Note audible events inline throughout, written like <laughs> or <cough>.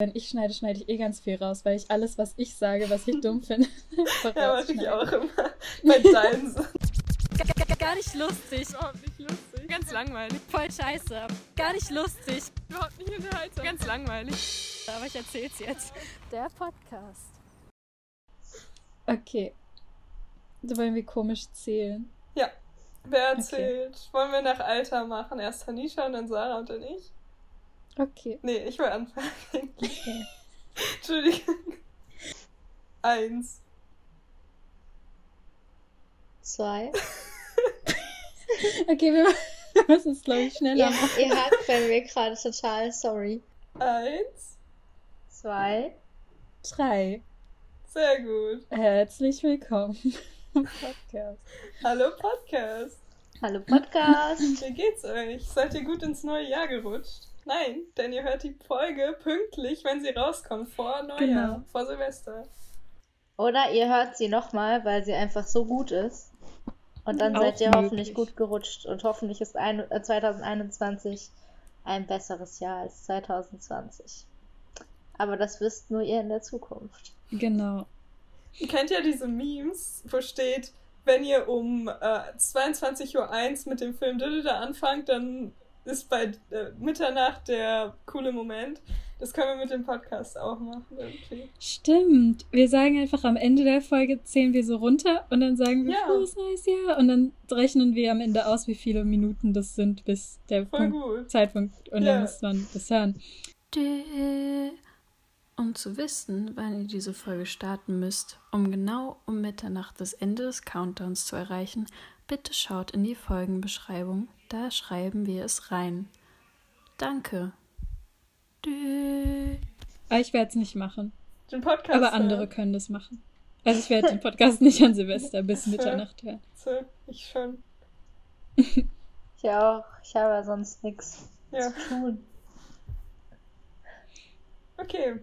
Wenn ich schneide, schneide ich eh ganz viel raus, weil ich alles, was ich sage, was ich dumm finde, <laughs> Ja, mache ich auch immer. <laughs> Bei deinen. <laughs> Gar nicht lustig. Überhaupt nicht lustig. Ganz langweilig. Voll scheiße. Gar nicht lustig. Überhaupt nicht unterhaltsam. Ganz langweilig. Aber ich erzähl's jetzt. Der Podcast. Okay. So wollen wir komisch zählen. Ja. Wer erzählt? Wollen wir nach Alter machen? Erst Tanisha und dann Sarah und dann ich? Okay. Nee, ich will anfangen. <laughs> okay. Entschuldigung. Eins. Zwei. <laughs> Okay, <laughs> wir, müssen es, glaube ich, schneller Ihr, machen. ihr hakt bei mir gerade total, sorry. Eins. Zwei. Drei. Sehr gut. Herzlich willkommen im Podcast. Hallo Podcast. Hallo Podcast. Wie geht's euch? Seid ihr gut ins neue Jahr gerutscht? Nein, denn ihr hört die Folge pünktlich, wenn sie rauskommt, vor Neujahr, Genau. vor Silvester. Oder ihr hört sie nochmal, weil sie einfach so gut ist. Und dann Auch seid ihr hoffentlich möglich. gut gerutscht. Und hoffentlich ist ein, äh, 2021 ein besseres Jahr als 2020. Aber das wisst nur ihr in der Zukunft. Genau. Ihr kennt ja diese Memes, wo steht, wenn ihr um äh, 22.01 Uhr mit dem Film Didda anfangt, dann ist bei äh, Mitternacht der coole Moment. Das können wir mit dem Podcast auch machen irgendwie. Stimmt. Wir sagen einfach am Ende der Folge zählen wir so runter und dann sagen wir Ja. frohes neues Jahr und dann rechnen wir am Ende aus, wie viele Minuten das sind, bis der Punkt. Zeitpunkt und Ja. dann muss man das hören. Um zu wissen, wann ihr diese Folge starten müsst, um genau um Mitternacht das Ende des Countdowns zu erreichen, bitte schaut in die Folgenbeschreibung. Da schreiben wir es rein. Danke. Dü. Aber ich werde es nicht machen. Den Podcast. Aber andere hören. können das machen. Also ich werde den Podcast nicht an Silvester bis Mitternacht hören. So, ich schon. <laughs> Ich auch. Ich habe ja sonst nichts Ja. zu tun. Okay.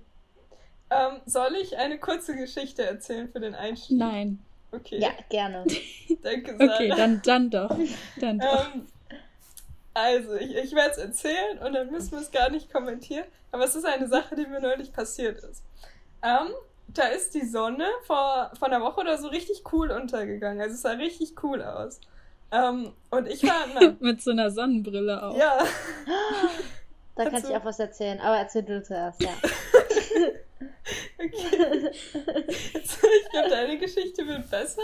Ähm, soll ich eine kurze Geschichte erzählen für den Einstieg? Nein. Okay. Ja, gerne. <laughs> Danke, Sarah. Okay, dann, dann doch. Dann doch. Ähm, also, ich, ich werde es erzählen und dann müssen wir es gar nicht kommentieren. Aber es ist eine Sache, die mir neulich passiert ist. Ähm, da ist die Sonne vor, vor einer Woche oder so richtig cool untergegangen. Also es sah richtig cool aus. Ähm, und ich war <laughs> Mit so einer Sonnenbrille auch. Ja, Da <laughs> kann Also- ich auch was erzählen. Aber erzähl du zuerst, ja. Okay. Jetzt, <laughs> ich glaube, deine Geschichte wird besser.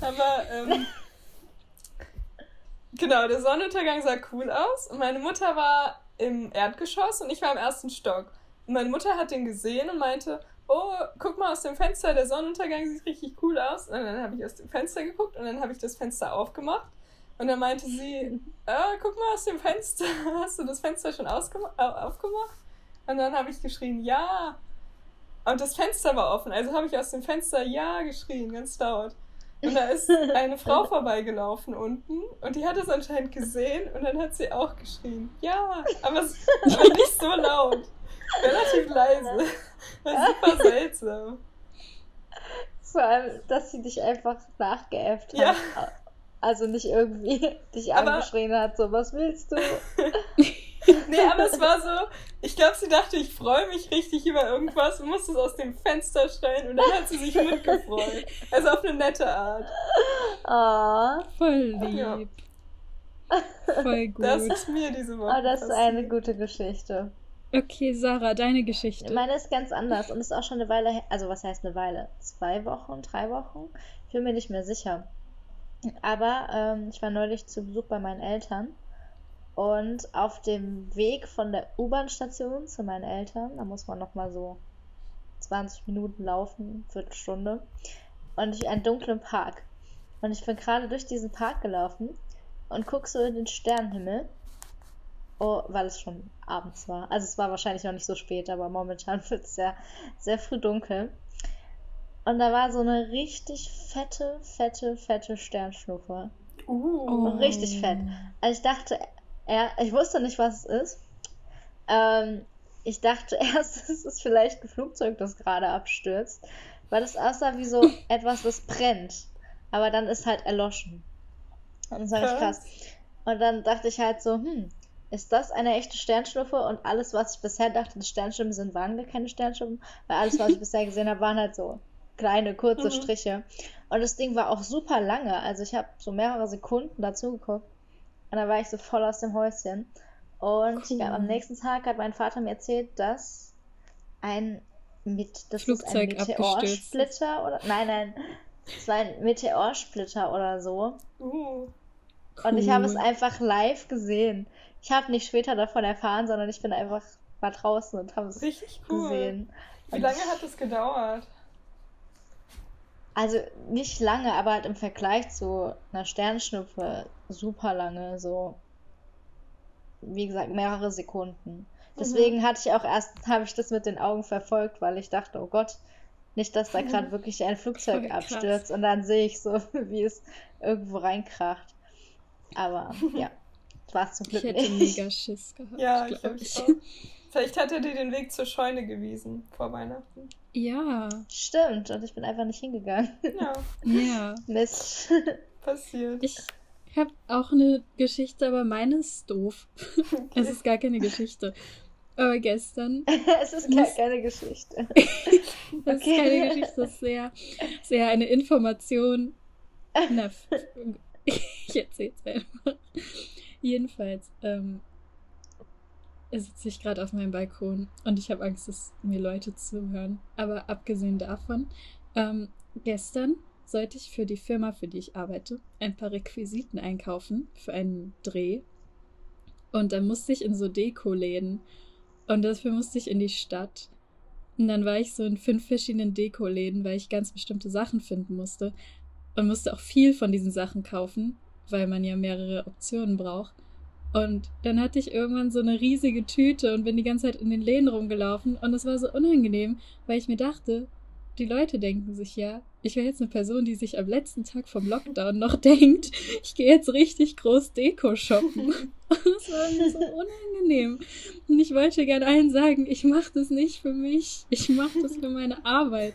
Aber ähm, genau, der Sonnenuntergang sah cool aus. Und meine Mutter war im Erdgeschoss und ich war im ersten Stock. Und meine Mutter hat den gesehen und meinte, oh, guck mal aus dem Fenster, der Sonnenuntergang sieht richtig cool aus. Und dann habe ich aus dem Fenster geguckt und dann habe ich das Fenster aufgemacht. Und dann meinte sie, ah, guck mal aus dem Fenster, <laughs> hast du das Fenster schon aufgemacht? Und dann habe ich geschrien, ja. Und das Fenster war offen, also habe ich aus dem Fenster ja geschrien, ganz laut. Und da ist <laughs> eine Frau vorbeigelaufen unten und die hat es anscheinend gesehen und dann hat sie auch geschrien, ja, aber, aber nicht so laut, relativ leise. War super seltsam. Vor allem, dass sie dich einfach nachgeäfft hat. Ja. Also nicht irgendwie dich Aber- angeschrien hat, so, was willst du? <laughs> <laughs> Nee, aber es war so, ich glaube, sie dachte, ich freue mich richtig über irgendwas und musste es aus dem Fenster schreien und dann hat sie sich <laughs> mitgefreut. Also auf eine nette Art. Oh, Voll Ja. lieb. Voll <laughs> gut. Das ist mir diese Woche oh das ist passiert. eine gute Geschichte. Okay, Sarah, deine Geschichte. Meine ist ganz anders und ist auch schon eine Weile her. Also, was heißt eine Weile? Zwei Wochen, drei Wochen? Ich bin mir nicht mehr sicher. Aber ähm, ich war neulich zu Besuch bei meinen Eltern und auf dem Weg von der U-Bahn-Station zu meinen Eltern, da muss man nochmal so 20 Minuten laufen, Viertelstunde, und durch einen dunklen Park. Und ich bin gerade durch diesen Park gelaufen und guck so in den Sternenhimmel. Oh, weil es schon abends war. Also es war wahrscheinlich noch nicht so spät, aber momentan <laughs> wird es sehr, sehr früh dunkel. Und da war so eine richtig fette, fette, fette Sternschnuppe. Uh. Oh. Richtig fett. Also ich dachte, er, ich wusste nicht, was es ist. Ähm, ich dachte <laughs> erst, es ist vielleicht ein Flugzeug, das gerade abstürzt, weil es aussah wie so <laughs> etwas, das brennt. Aber dann ist halt erloschen. Und das war richtig Krass. Und dann dachte ich halt so, hm, ist das eine echte Sternschnuppe? Und alles, was ich bisher dachte, Sternschnuppen sind, waren gar keine Sternschnuppen, weil alles, was ich <laughs> bisher gesehen habe, waren halt so kleine, kurze Mhm. Striche. Und das Ding war auch super lange. Also ich habe so mehrere Sekunden dazu geguckt. Und dann war ich so voll aus dem Häuschen. Und Cool. glaube, am nächsten Tag hat mein Vater mir erzählt, dass ein mit das ist ein Flugzeug ist. Meteorsplitter oder nein, nein, es war ein Meteorsplitter oder so. Uh. Und ich habe es Cool. einfach live gesehen. Ich habe nicht später davon erfahren, sondern ich bin einfach war draußen und habe es Richtig cool. gesehen. Wie lange hat das gedauert? Also nicht lange, aber halt im Vergleich zu einer Sternschnuppe super lange, so wie gesagt, mehrere Sekunden. Deswegen hatte ich auch erst, <laughs> habe ich das mit den Augen verfolgt, weil ich dachte, oh Gott, nicht, dass da gerade <laughs> wirklich ein Flugzeug Voll krass. abstürzt und dann sehe ich so, <laughs> wie es irgendwo reinkracht. Aber ja, war es zum Ich Glück hätte nicht. mega Schiss gehabt, Ja, ich glaube glaube ich. auch. Vielleicht hat er dir den Weg zur Scheune gewiesen vor Weihnachten. Ja, Stimmt, und ich bin einfach nicht hingegangen. Ja, ja. <laughs> Mist. passiert. Ich habe auch eine Geschichte, aber meine ist doof. Es ist gar keine Geschichte. Aber gestern, <laughs> es ist gar keine Geschichte. <laughs> das Okay. ist keine Geschichte, das ist sehr, sehr eine Information. Na, ich erzähl's einfach. Jedenfalls ähm, sitze ich gerade auf meinem Balkon und ich habe Angst, dass mir Leute zuhören. Aber abgesehen davon, ähm, gestern sollte ich für die Firma, für die ich arbeite, ein paar Requisiten einkaufen für einen Dreh. Und dann musste ich in so Deko-Läden. Und dafür musste ich in die Stadt. Und dann war ich so in fünf verschiedenen Deko-Läden, weil ich ganz bestimmte Sachen finden musste. Und musste auch viel von diesen Sachen kaufen, weil man ja mehrere Optionen braucht. Und dann hatte ich irgendwann so eine riesige Tüte und bin die ganze Zeit in den Läden rumgelaufen. Und es war so unangenehm, weil ich mir dachte, die Leute denken sich ja, ich wäre jetzt eine Person, die sich am letzten Tag vom Lockdown noch <laughs> denkt, ich gehe jetzt richtig groß Deko shoppen. <laughs> Und das war mir so unangenehm. Und ich wollte gerne allen sagen, ich mache das nicht für mich, ich mache das für meine Arbeit.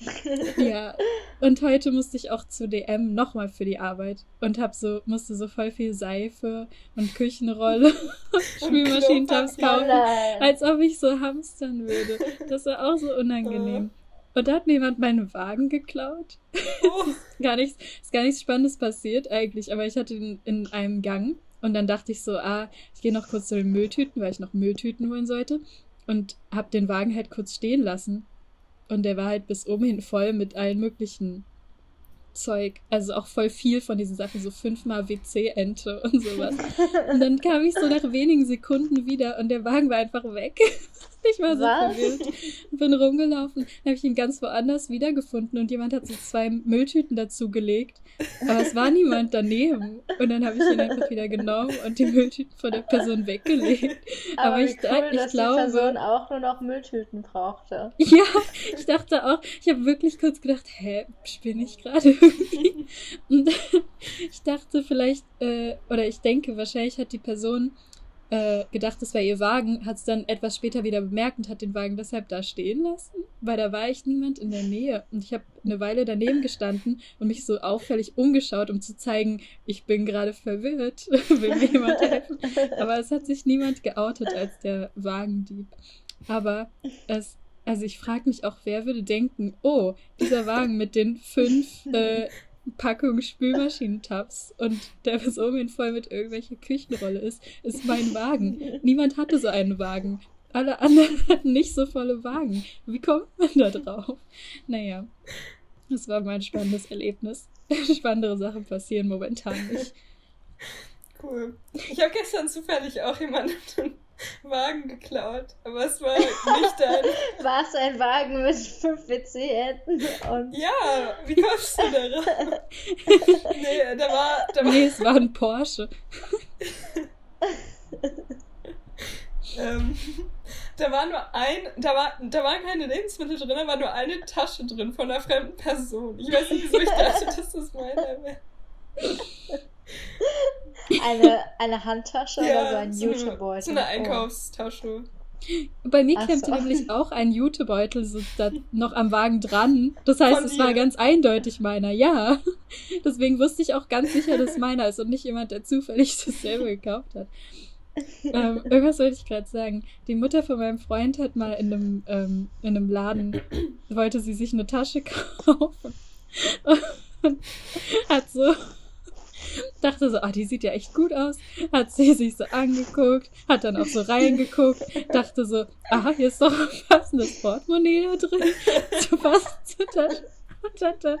<laughs> Ja, und heute musste ich auch zu DM nochmal für die Arbeit und hab so, musste so voll viel Seife und Küchenrolle und Spülmaschinentabs. Oh kaufen, nein. als ob ich so hamstern würde. Das war auch so unangenehm. Und da hat mir jemand meinen Wagen geklaut. Oh, <laughs> Gar nichts, ist gar nichts Spannendes passiert eigentlich, aber ich hatte ihn in einem Gang und dann dachte ich so, ah, ich gehe noch kurz zu den Mülltüten, weil ich noch Mülltüten holen sollte und hab den Wagen halt kurz stehen lassen. Und der war halt bis oben hin voll mit allen möglichen Zeug. Also auch voll viel von diesen Sachen, so fünfmal WC-Ente und sowas. Und dann kam ich so nach wenigen Sekunden wieder und der Wagen war einfach weg. <laughs> Ich war so Was? verwirrt. Bin rumgelaufen, habe ich ihn ganz woanders wiedergefunden und jemand hat so zwei Mülltüten dazu gelegt. Aber es war niemand daneben. Und dann habe ich ihn einfach wieder genommen und die Mülltüten von der Person weggelegt. Aber, Aber ich, cool, ich dass glaube, die Person auch nur noch Mülltüten brauchte. ja, ich dachte auch, ich habe wirklich kurz gedacht, hä, spinne ich gerade? <laughs> Und <laughs> ich dachte vielleicht, äh, oder ich denke, wahrscheinlich hat die Person äh, gedacht, das wäre ihr Wagen, hat es dann etwas später wieder bemerkt und hat den Wagen deshalb da stehen lassen, weil da war echt niemand in der Nähe. Und ich habe eine Weile daneben gestanden und mich so auffällig umgeschaut, um zu zeigen, ich bin gerade verwirrt, <laughs> will mir jemand helfen. Aber es hat sich niemand geoutet als der Wagendieb. Aber es, also ich frage mich auch, wer würde denken, oh, dieser Wagen mit den fünf <laughs> äh, Packungen Spülmaschinentabs und der bis oben hin voll mit irgendwelcher Küchenrolle ist, ist mein Wagen. <laughs> Niemand hatte so einen Wagen. Alle anderen <laughs> hatten nicht so volle Wagen. Wie kommt man da drauf? Naja, das war mein spannendes Erlebnis. Spannendere Sachen passieren momentan nicht. cool. Ich habe gestern zufällig auch jemanden den Wagen geklaut, aber es war nicht dein. <laughs> War es ein Wagen mit fünf WC-Enten und Ja, wie kommst du daran? <laughs> Nee, da war, da war Nee, es war ein Porsche. <laughs> Ähm, da war nur ein, da war, da waren keine Lebensmittel drin, da war nur eine Tasche drin von einer fremden Person. Ich weiß nicht, wieso ich dachte, dass das meine wäre. Eine, eine Handtasche oder so ein so Jutebeutel? so eine Oh. Einkaufstasche. Bei mir Ach klemmte so. nämlich auch ein Jutebeutel so da noch am Wagen dran. Das heißt, Von es war ganz eindeutig meiner, ja. <laughs> Deswegen wusste ich auch ganz sicher, dass meiner ist und nicht jemand, der zufällig dasselbe gekauft hat. ähm, irgendwas wollte ich gerade sagen. Die Mutter von meinem Freund hat mal in einem, ähm, in einem Laden, wollte sie sich eine Tasche <laughs> kaufen. Und hat so, <laughs> dachte so, ah, die sieht ja echt gut aus. Hat sie sich so angeguckt, hat dann auch so reingeguckt, dachte so, aha, hier ist doch ein passendes Portemonnaie da drin. <laughs> So passt zur Tasche. Und hat dann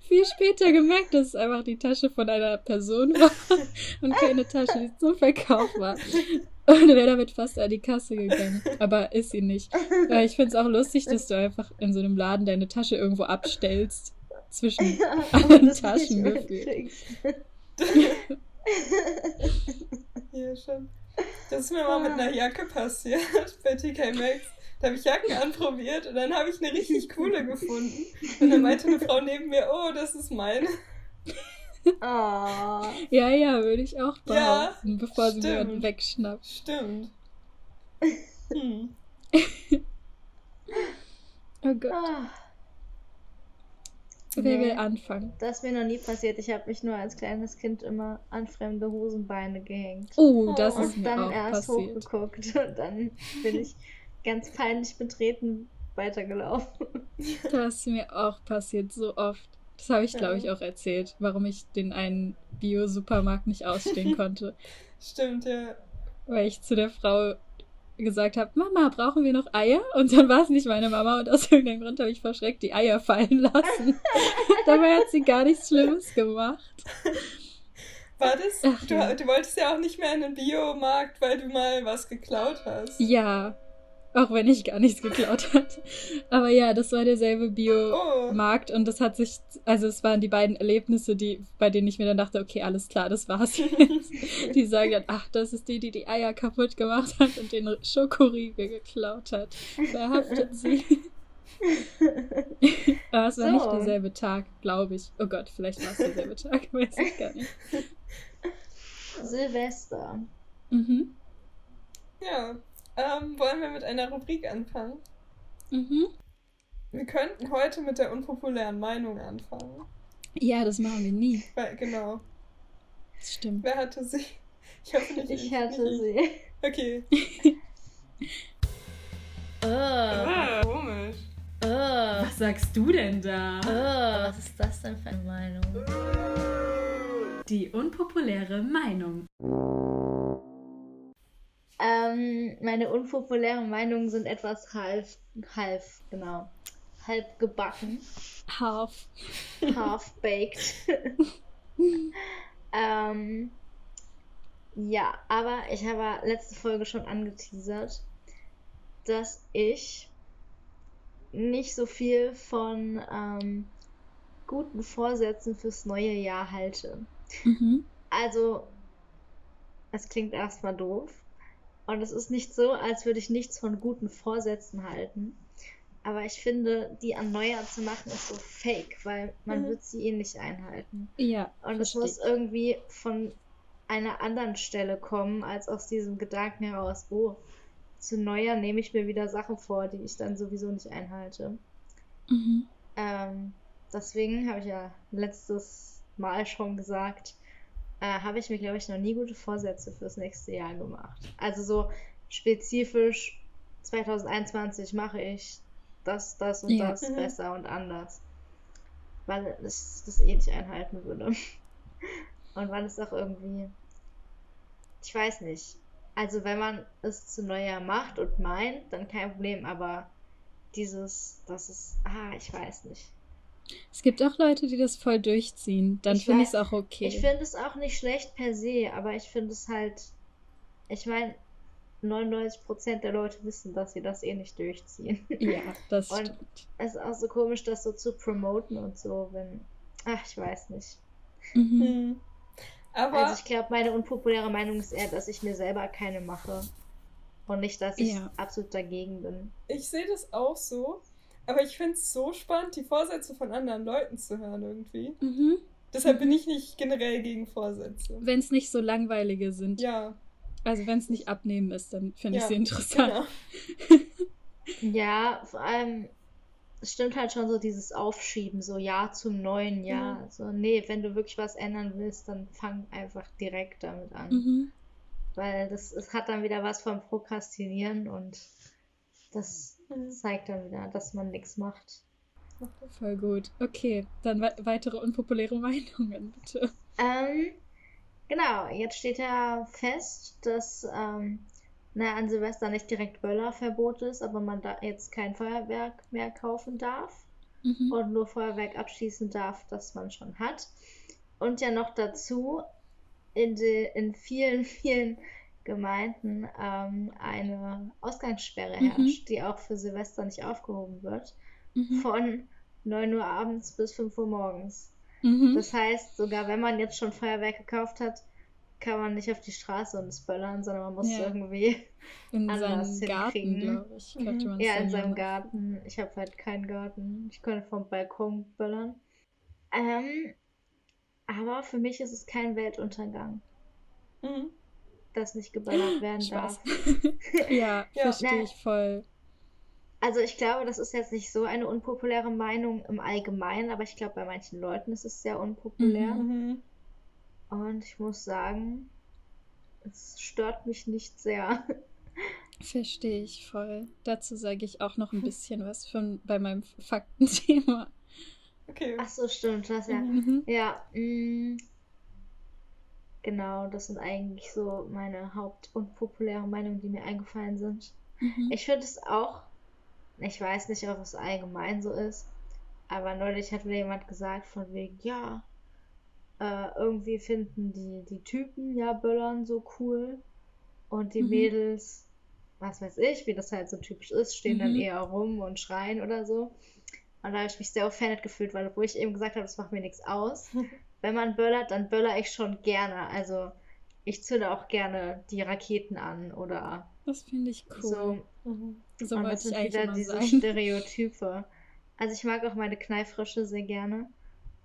viel später gemerkt, dass es einfach die Tasche von einer Person war <laughs> und keine Tasche, die zum Verkauf war. Und wäre damit fast an die Kasse gegangen. Aber ist sie nicht. Aber ich finde es auch lustig, dass du einfach in so einem Laden deine Tasche irgendwo abstellst. Zwischen allen Taschen gefühlt. ja, schon. Das ist mir mal mit einer Jacke passiert bei TK Maxx. Da habe ich Jacken anprobiert und dann habe ich eine richtig coole gefunden. Und dann meinte eine Frau neben mir, oh, das ist meine. Oh. Ja, ja, würde ich auch Ja, behaupten, bevor sie mir stimmt. wegschnappt. Stimmt. <laughs> Hm. Oh Gott, Ah, wer Nee. will anfangen? Das ist mir noch nie passiert. Ich habe mich nur als kleines Kind immer an fremde Hosenbeine gehängt. Oh, das Oh. ist Und mir dann auch erst passiert. hochgeguckt. <laughs> Und dann bin ich ganz peinlich betreten weitergelaufen. <laughs> Das ist mir auch passiert, so oft. Das habe ich, glaube ich, auch erzählt, warum ich den einen Bio-Supermarkt nicht ausstehen <laughs> konnte. Stimmt, ja. Weil ich zu der Frau gesagt habe, Mama, brauchen wir noch Eier? Und dann war es nicht meine Mama und aus irgendeinem Grund habe ich verschreckt die Eier fallen lassen. <laughs> Dabei hat sie gar nichts Schlimmes gemacht. War das? Ach, du, ja. du wolltest ja auch nicht mehr in den Biomarkt, weil du mal was geklaut hast. Ja, auch wenn ich gar nichts geklaut hatte. Aber ja, das war derselbe Bio-Markt und das hat sich, also es waren die beiden Erlebnisse, die, bei denen ich mir dann dachte, okay, alles klar, das war's jetzt. <laughs> Die sagen dann, ach, das ist die, die die Eier kaputt gemacht hat und den Schokoriegel geklaut hat. Verhaftet sie. <laughs> Aber es war So. nicht derselbe Tag, glaube ich. Oh Gott, vielleicht war es derselbe Tag, <laughs> weiß ich gar nicht. Silvester. Mhm. Ja. Ähm, wollen wir mit einer Rubrik anfangen? Mhm. Wir könnten heute mit der unpopulären Meinung anfangen. Ja, das machen wir nie. Weil, genau. Das stimmt. Wer hatte sie? <laughs> Ich hoffe nicht. Ich hatte nicht sie. Okay. Oh, <laughs> Ah, komisch. oh, sagst du denn da? oh. Was ist das denn für eine Meinung? Die unpopuläre Meinung. Ähm, meine unpopulären Meinungen sind etwas halb, halb, genau, halb gebacken, Half. half <laughs> baked. <laughs> ähm, ja, aber ich habe letzte Folge schon angeteasert, dass ich nicht so viel von ähm, guten Vorsätzen fürs neue Jahr halte. Mhm. Also, es klingt erstmal doof. Und es ist nicht so, als würde ich nichts von guten Vorsätzen halten. Aber ich finde, die an Neujahr zu machen, ist so fake, weil man Mhm. wird sie eh nicht einhalten. Ja. Und es muss irgendwie von einer anderen Stelle kommen, als aus diesem Gedanken heraus, oh, zu Neujahr nehme ich mir wieder Sachen vor, die ich dann sowieso nicht einhalte. Mhm. Ähm, deswegen habe ich ja letztes Mal schon gesagt, äh, habe ich mir, glaube ich, noch nie gute Vorsätze fürs nächste Jahr gemacht. Also so spezifisch 2021 mache ich das, das und Ja. das Mhm. besser und anders. Weil ich das eh nicht einhalten würde. <laughs> Und weil es auch irgendwie, ich weiß nicht. Also wenn man es zu Neujahr macht und meint, dann kein Problem, aber dieses, das ist, ah, ich weiß nicht. Es gibt auch Leute, die das voll durchziehen. Dann finde ich es auch okay. Ich finde es auch nicht schlecht per se, aber ich finde es halt, ich meine, 99% der Leute wissen, dass sie das eh nicht durchziehen. ja, das <laughs> Und- stimmt. Es ist auch so komisch, das so zu promoten und so, wenn, ach, ich weiß nicht. Mhm. Hm. Aber Also ich glaube, meine unpopuläre Meinung ist eher, dass ich mir selber keine mache. Und nicht, dass ich Ja. absolut dagegen bin. ich sehe das auch so. Aber ich finde es so spannend, die Vorsätze von anderen Leuten zu hören irgendwie. Mhm. Deshalb bin ich nicht generell gegen Vorsätze. Wenn es nicht so langweilige sind. Ja, Also wenn es nicht abnehmen ist, dann finde ich Ja, sie interessant. genau. <laughs> Ja, vor allem, es stimmt halt schon so dieses Aufschieben, so Ja zum neuen Jahr. Mhm. So, nee, wenn du wirklich was ändern willst, dann fang einfach direkt damit an. Mhm. weil das, es hat dann wieder was vom Prokrastinieren und das Mhm. zeigt dann wieder, dass man nichts macht. Voll gut. Okay, dann we weitere unpopuläre <laughs> Meinungen, bitte. Ähm, genau, jetzt steht ja fest, dass ähm, na, an Silvester nicht direkt Böllerverbot ist, aber man da jetzt kein Feuerwerk mehr kaufen darf Mhm. und nur Feuerwerk abschießen darf, das man schon hat. Und ja noch dazu in, de, in vielen, <laughs> vielen Gemeinden ähm, eine Ausgangssperre Mhm. herrscht, die auch für Silvester nicht aufgehoben wird, Mhm. von 9 Uhr abends bis 5 Uhr morgens. Mhm. Das heißt, sogar wenn man jetzt schon Feuerwerk gekauft hat, kann man nicht auf die Straße und es böllern, sondern man muss Ja. irgendwie In <laughs> anders seinem Garten, glaube ich, Mhm. man ja in seinem. Garten. Ich habe halt keinen Garten. Ich könnte vom Balkon böllern. Ähm, aber für mich ist es kein Weltuntergang, Mhm. Dass nicht geböllert werden Spaß. darf. <laughs> ja, Ja. verstehe ich voll. Also ich glaube, das ist jetzt nicht so eine unpopuläre Meinung im Allgemeinen, aber ich glaube, bei manchen Leuten ist es sehr unpopulär. Mhm. Und ich muss sagen, es stört mich nicht sehr. <laughs> Verstehe ich voll. Dazu sage ich auch noch ein bisschen was von, bei meinem Faktenthema. Okay. Ach so, stimmt, das ja. Mhm. Ja, mh, genau, das sind eigentlich so meine hauptunpopulären Meinungen, die mir eingefallen sind. Mhm. Ich finde es auch, ich weiß nicht, ob es allgemein so ist, aber neulich hat wieder jemand gesagt von wegen, ja, äh, irgendwie finden die, die Typen ja Böllern so cool und die Mhm. Mädels, was weiß ich, wie das halt so typisch ist, stehen dann Mhm. eher rum und schreien oder so. Und da habe ich mich sehr offended gefühlt, weil obwohl ich eben gesagt habe, das macht mir nichts aus. <laughs> Wenn man böllert, dann böller ich schon gerne. Also ich zünde auch gerne die Raketen an oder Das finde ich cool. so. Mhm. So, Und das sind wieder diese sagen. Stereotype. Also ich mag auch meine Kneifrösche sehr gerne.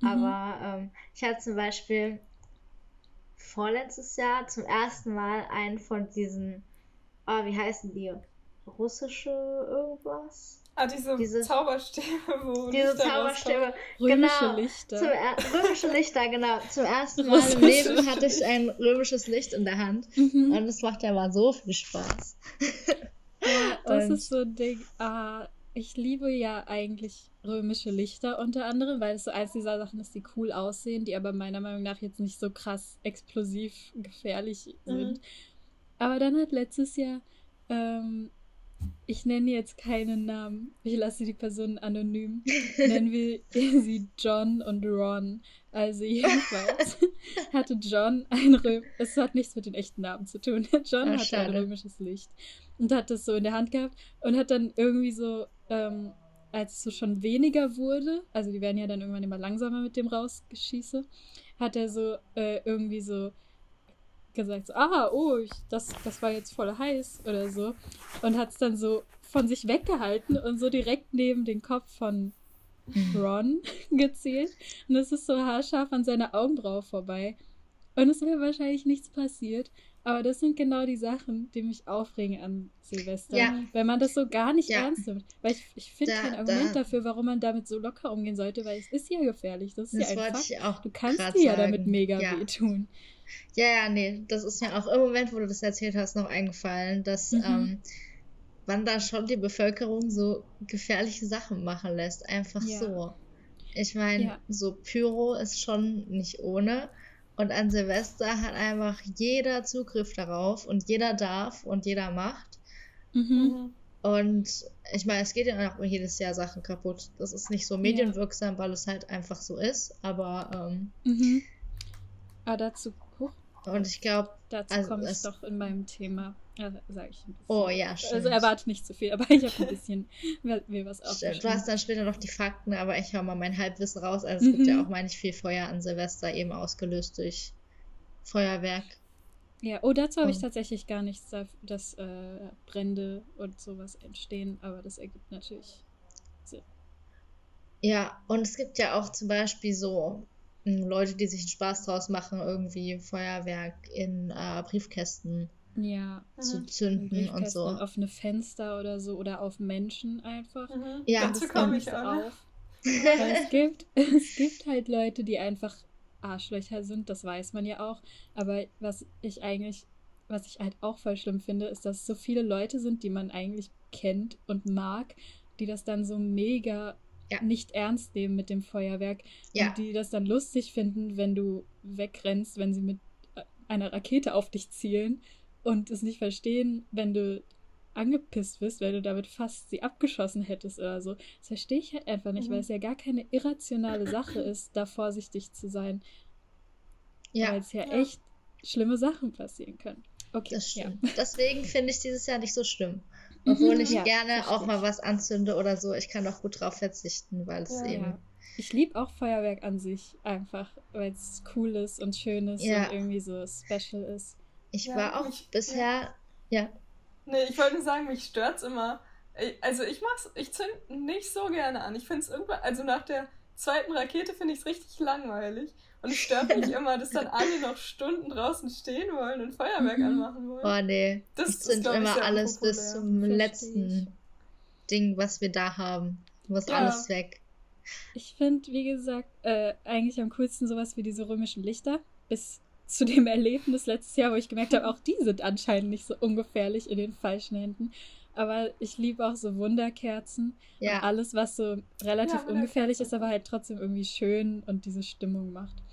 Mhm. Aber ähm, ich hatte zum Beispiel vorletztes Jahr zum ersten Mal einen von diesen, oh, wie heißen die? Russische irgendwas? Ah, diese, Diese- Zauberstäbe, wo Diese Lichter Zauberstäbe. Römische genau, Lichter. Zum er römische Lichter, genau. Zum ersten Mal im. Leben hatte ich ein römisches Licht in der Hand. Mhm. Und es macht ja mal so viel Spaß. <laughs> Das ist so ein Ding. Ah, ich liebe ja eigentlich römische Lichter unter anderem, weil es so eins dieser Sachen ist, die cool aussehen, die aber meiner Meinung nach jetzt nicht so krass explosiv gefährlich sind. Aber dann hat letztes Jahr, ähm, ich nenne jetzt keinen Namen, ich lasse die Personen anonym, nennen wir <laughs> sie John und Ron. Also jedenfalls <laughs> hatte John ein Röm es hat nichts mit den echten Namen zu tun. <laughs> John Ah, hatte ein römisches Licht und hat das so in der Hand gehabt und hat dann irgendwie so, ähm, als es so schon weniger wurde, also die werden ja dann irgendwann immer langsamer mit dem Rausgeschieße, hat er so äh, irgendwie so gesagt, so, ah, oh, ich, das, das war jetzt voll heiß oder so. Und hat es dann so von sich weggehalten und so direkt neben den Kopf von Ron <laughs> gezählt. Und es ist so haarscharf an seiner Augenbraue vorbei. Und es wäre wahrscheinlich nichts passiert. Aber das sind genau die Sachen, die mich aufregen an Silvester. Ja. Wenn man das so gar nicht Ja. ernst nimmt. Weil ich, ich finde kein Argument da- dafür, warum man damit so locker umgehen sollte, weil es ist ja gefährlich. Das ist Das ja wollte ein Fakt. ich auch Du kannst dir ja damit mega Ja. wehtun. Ja, ja, nee, das ist mir auch im Moment, wo du das erzählt hast, noch eingefallen, dass Mhm. ähm, man da schon die Bevölkerung so gefährliche Sachen machen lässt. Einfach Ja. so. Ich meine, Ja. so Pyro ist schon nicht ohne. Und an Silvester hat einfach jeder Zugriff darauf und jeder darf und jeder macht. Mhm. Und ich meine, es geht ja auch jedes Jahr Sachen kaputt. Das ist nicht so medienwirksam, weil es halt einfach so ist. Aber, ähm, Mhm. Aber dazu, und ich glaube, dazu Also komme ich es- doch in meinem Thema. Ja, sage ich ein bisschen. oh ja, stimmt. Also erwarte nicht zu viel, aber ich habe ein bisschen <laughs> will was aufgeschrieben. Du hast dann später noch die Fakten, aber ich hau mal mein Halbwissen raus. Also es gibt Mhm. ja auch mal nicht viel Feuer an Silvester, eben ausgelöst durch Feuerwerk. Ja, oh, dazu habe ich Und- tatsächlich gar nichts, da- dass äh, Brände und sowas entstehen, aber das ergibt natürlich Sinn. Ja, und es gibt ja auch zum Beispiel so Leute, die sich einen Spaß draus machen, irgendwie Feuerwerk in äh, Briefkästen Ja, zu Mhm. in zünden und so. und offene Fenster oder so oder auf Menschen einfach. Mhm. Ja, Dazu das komme kommt ich nicht so auch. auf. <laughs> Es gibt, <laughs> es gibt halt Leute, die einfach Arschlöcher sind, das weiß man ja auch. Aber was ich eigentlich, was ich halt auch voll schlimm finde, ist, dass so viele Leute sind, die man eigentlich kennt und mag, die das dann so mega Ja. nicht ernst nehmen mit dem Feuerwerk. Ja. Und die das dann lustig finden, wenn du wegrennst, wenn sie mit äh, einer Rakete auf dich zielen und es nicht verstehen, wenn du angepisst bist, weil du damit fast sie abgeschossen hättest oder so. Das verstehe ich halt einfach nicht, Mhm. weil es ja gar keine irrationale Sache ist, da vorsichtig zu sein, weil Ja, es ja, Ja. echt schlimme Sachen passieren können. Okay, das ja. stimmt. Deswegen finde ich dieses Jahr nicht so schlimm. Obwohl ich Ja, gerne verstehe auch mal ich. was anzünde oder so. Ich kann auch gut drauf verzichten, weil es Ja. eben. Ja. Ich liebe auch Feuerwerk an sich einfach, weil es cool ist und schön ist Ja. und irgendwie so special ist. Ich Ja, war auch mich- bisher. Ja. Nee, ich wollte nur sagen, mich stört's immer. Ey, Also ich mach's, ich zünd nicht so gerne an. Ich find's irgendwann, also nach der zweiten Rakete finde ich's richtig langweilig. Und es stört mich <laughs> immer, dass dann alle noch Stunden draußen stehen wollen und Feuerwerk Mhm. anmachen wollen. Oh nee. Das ich ist, zünd glaub ich, immer alles bis zum Versteh letzten Ding, was wir da haben. Muss Ja. alles weg. Ich finde, wie gesagt, äh, eigentlich am coolsten sowas wie diese römischen Lichter. Bis zu dem Erlebnis letztes Jahr, wo ich gemerkt habe, auch die sind anscheinend nicht so ungefährlich in den falschen Händen. Aber ich liebe auch so Wunderkerzen. Ja. Und alles, was so relativ Ja, ungefährlich ist, aber halt trotzdem irgendwie schön und diese Stimmung macht.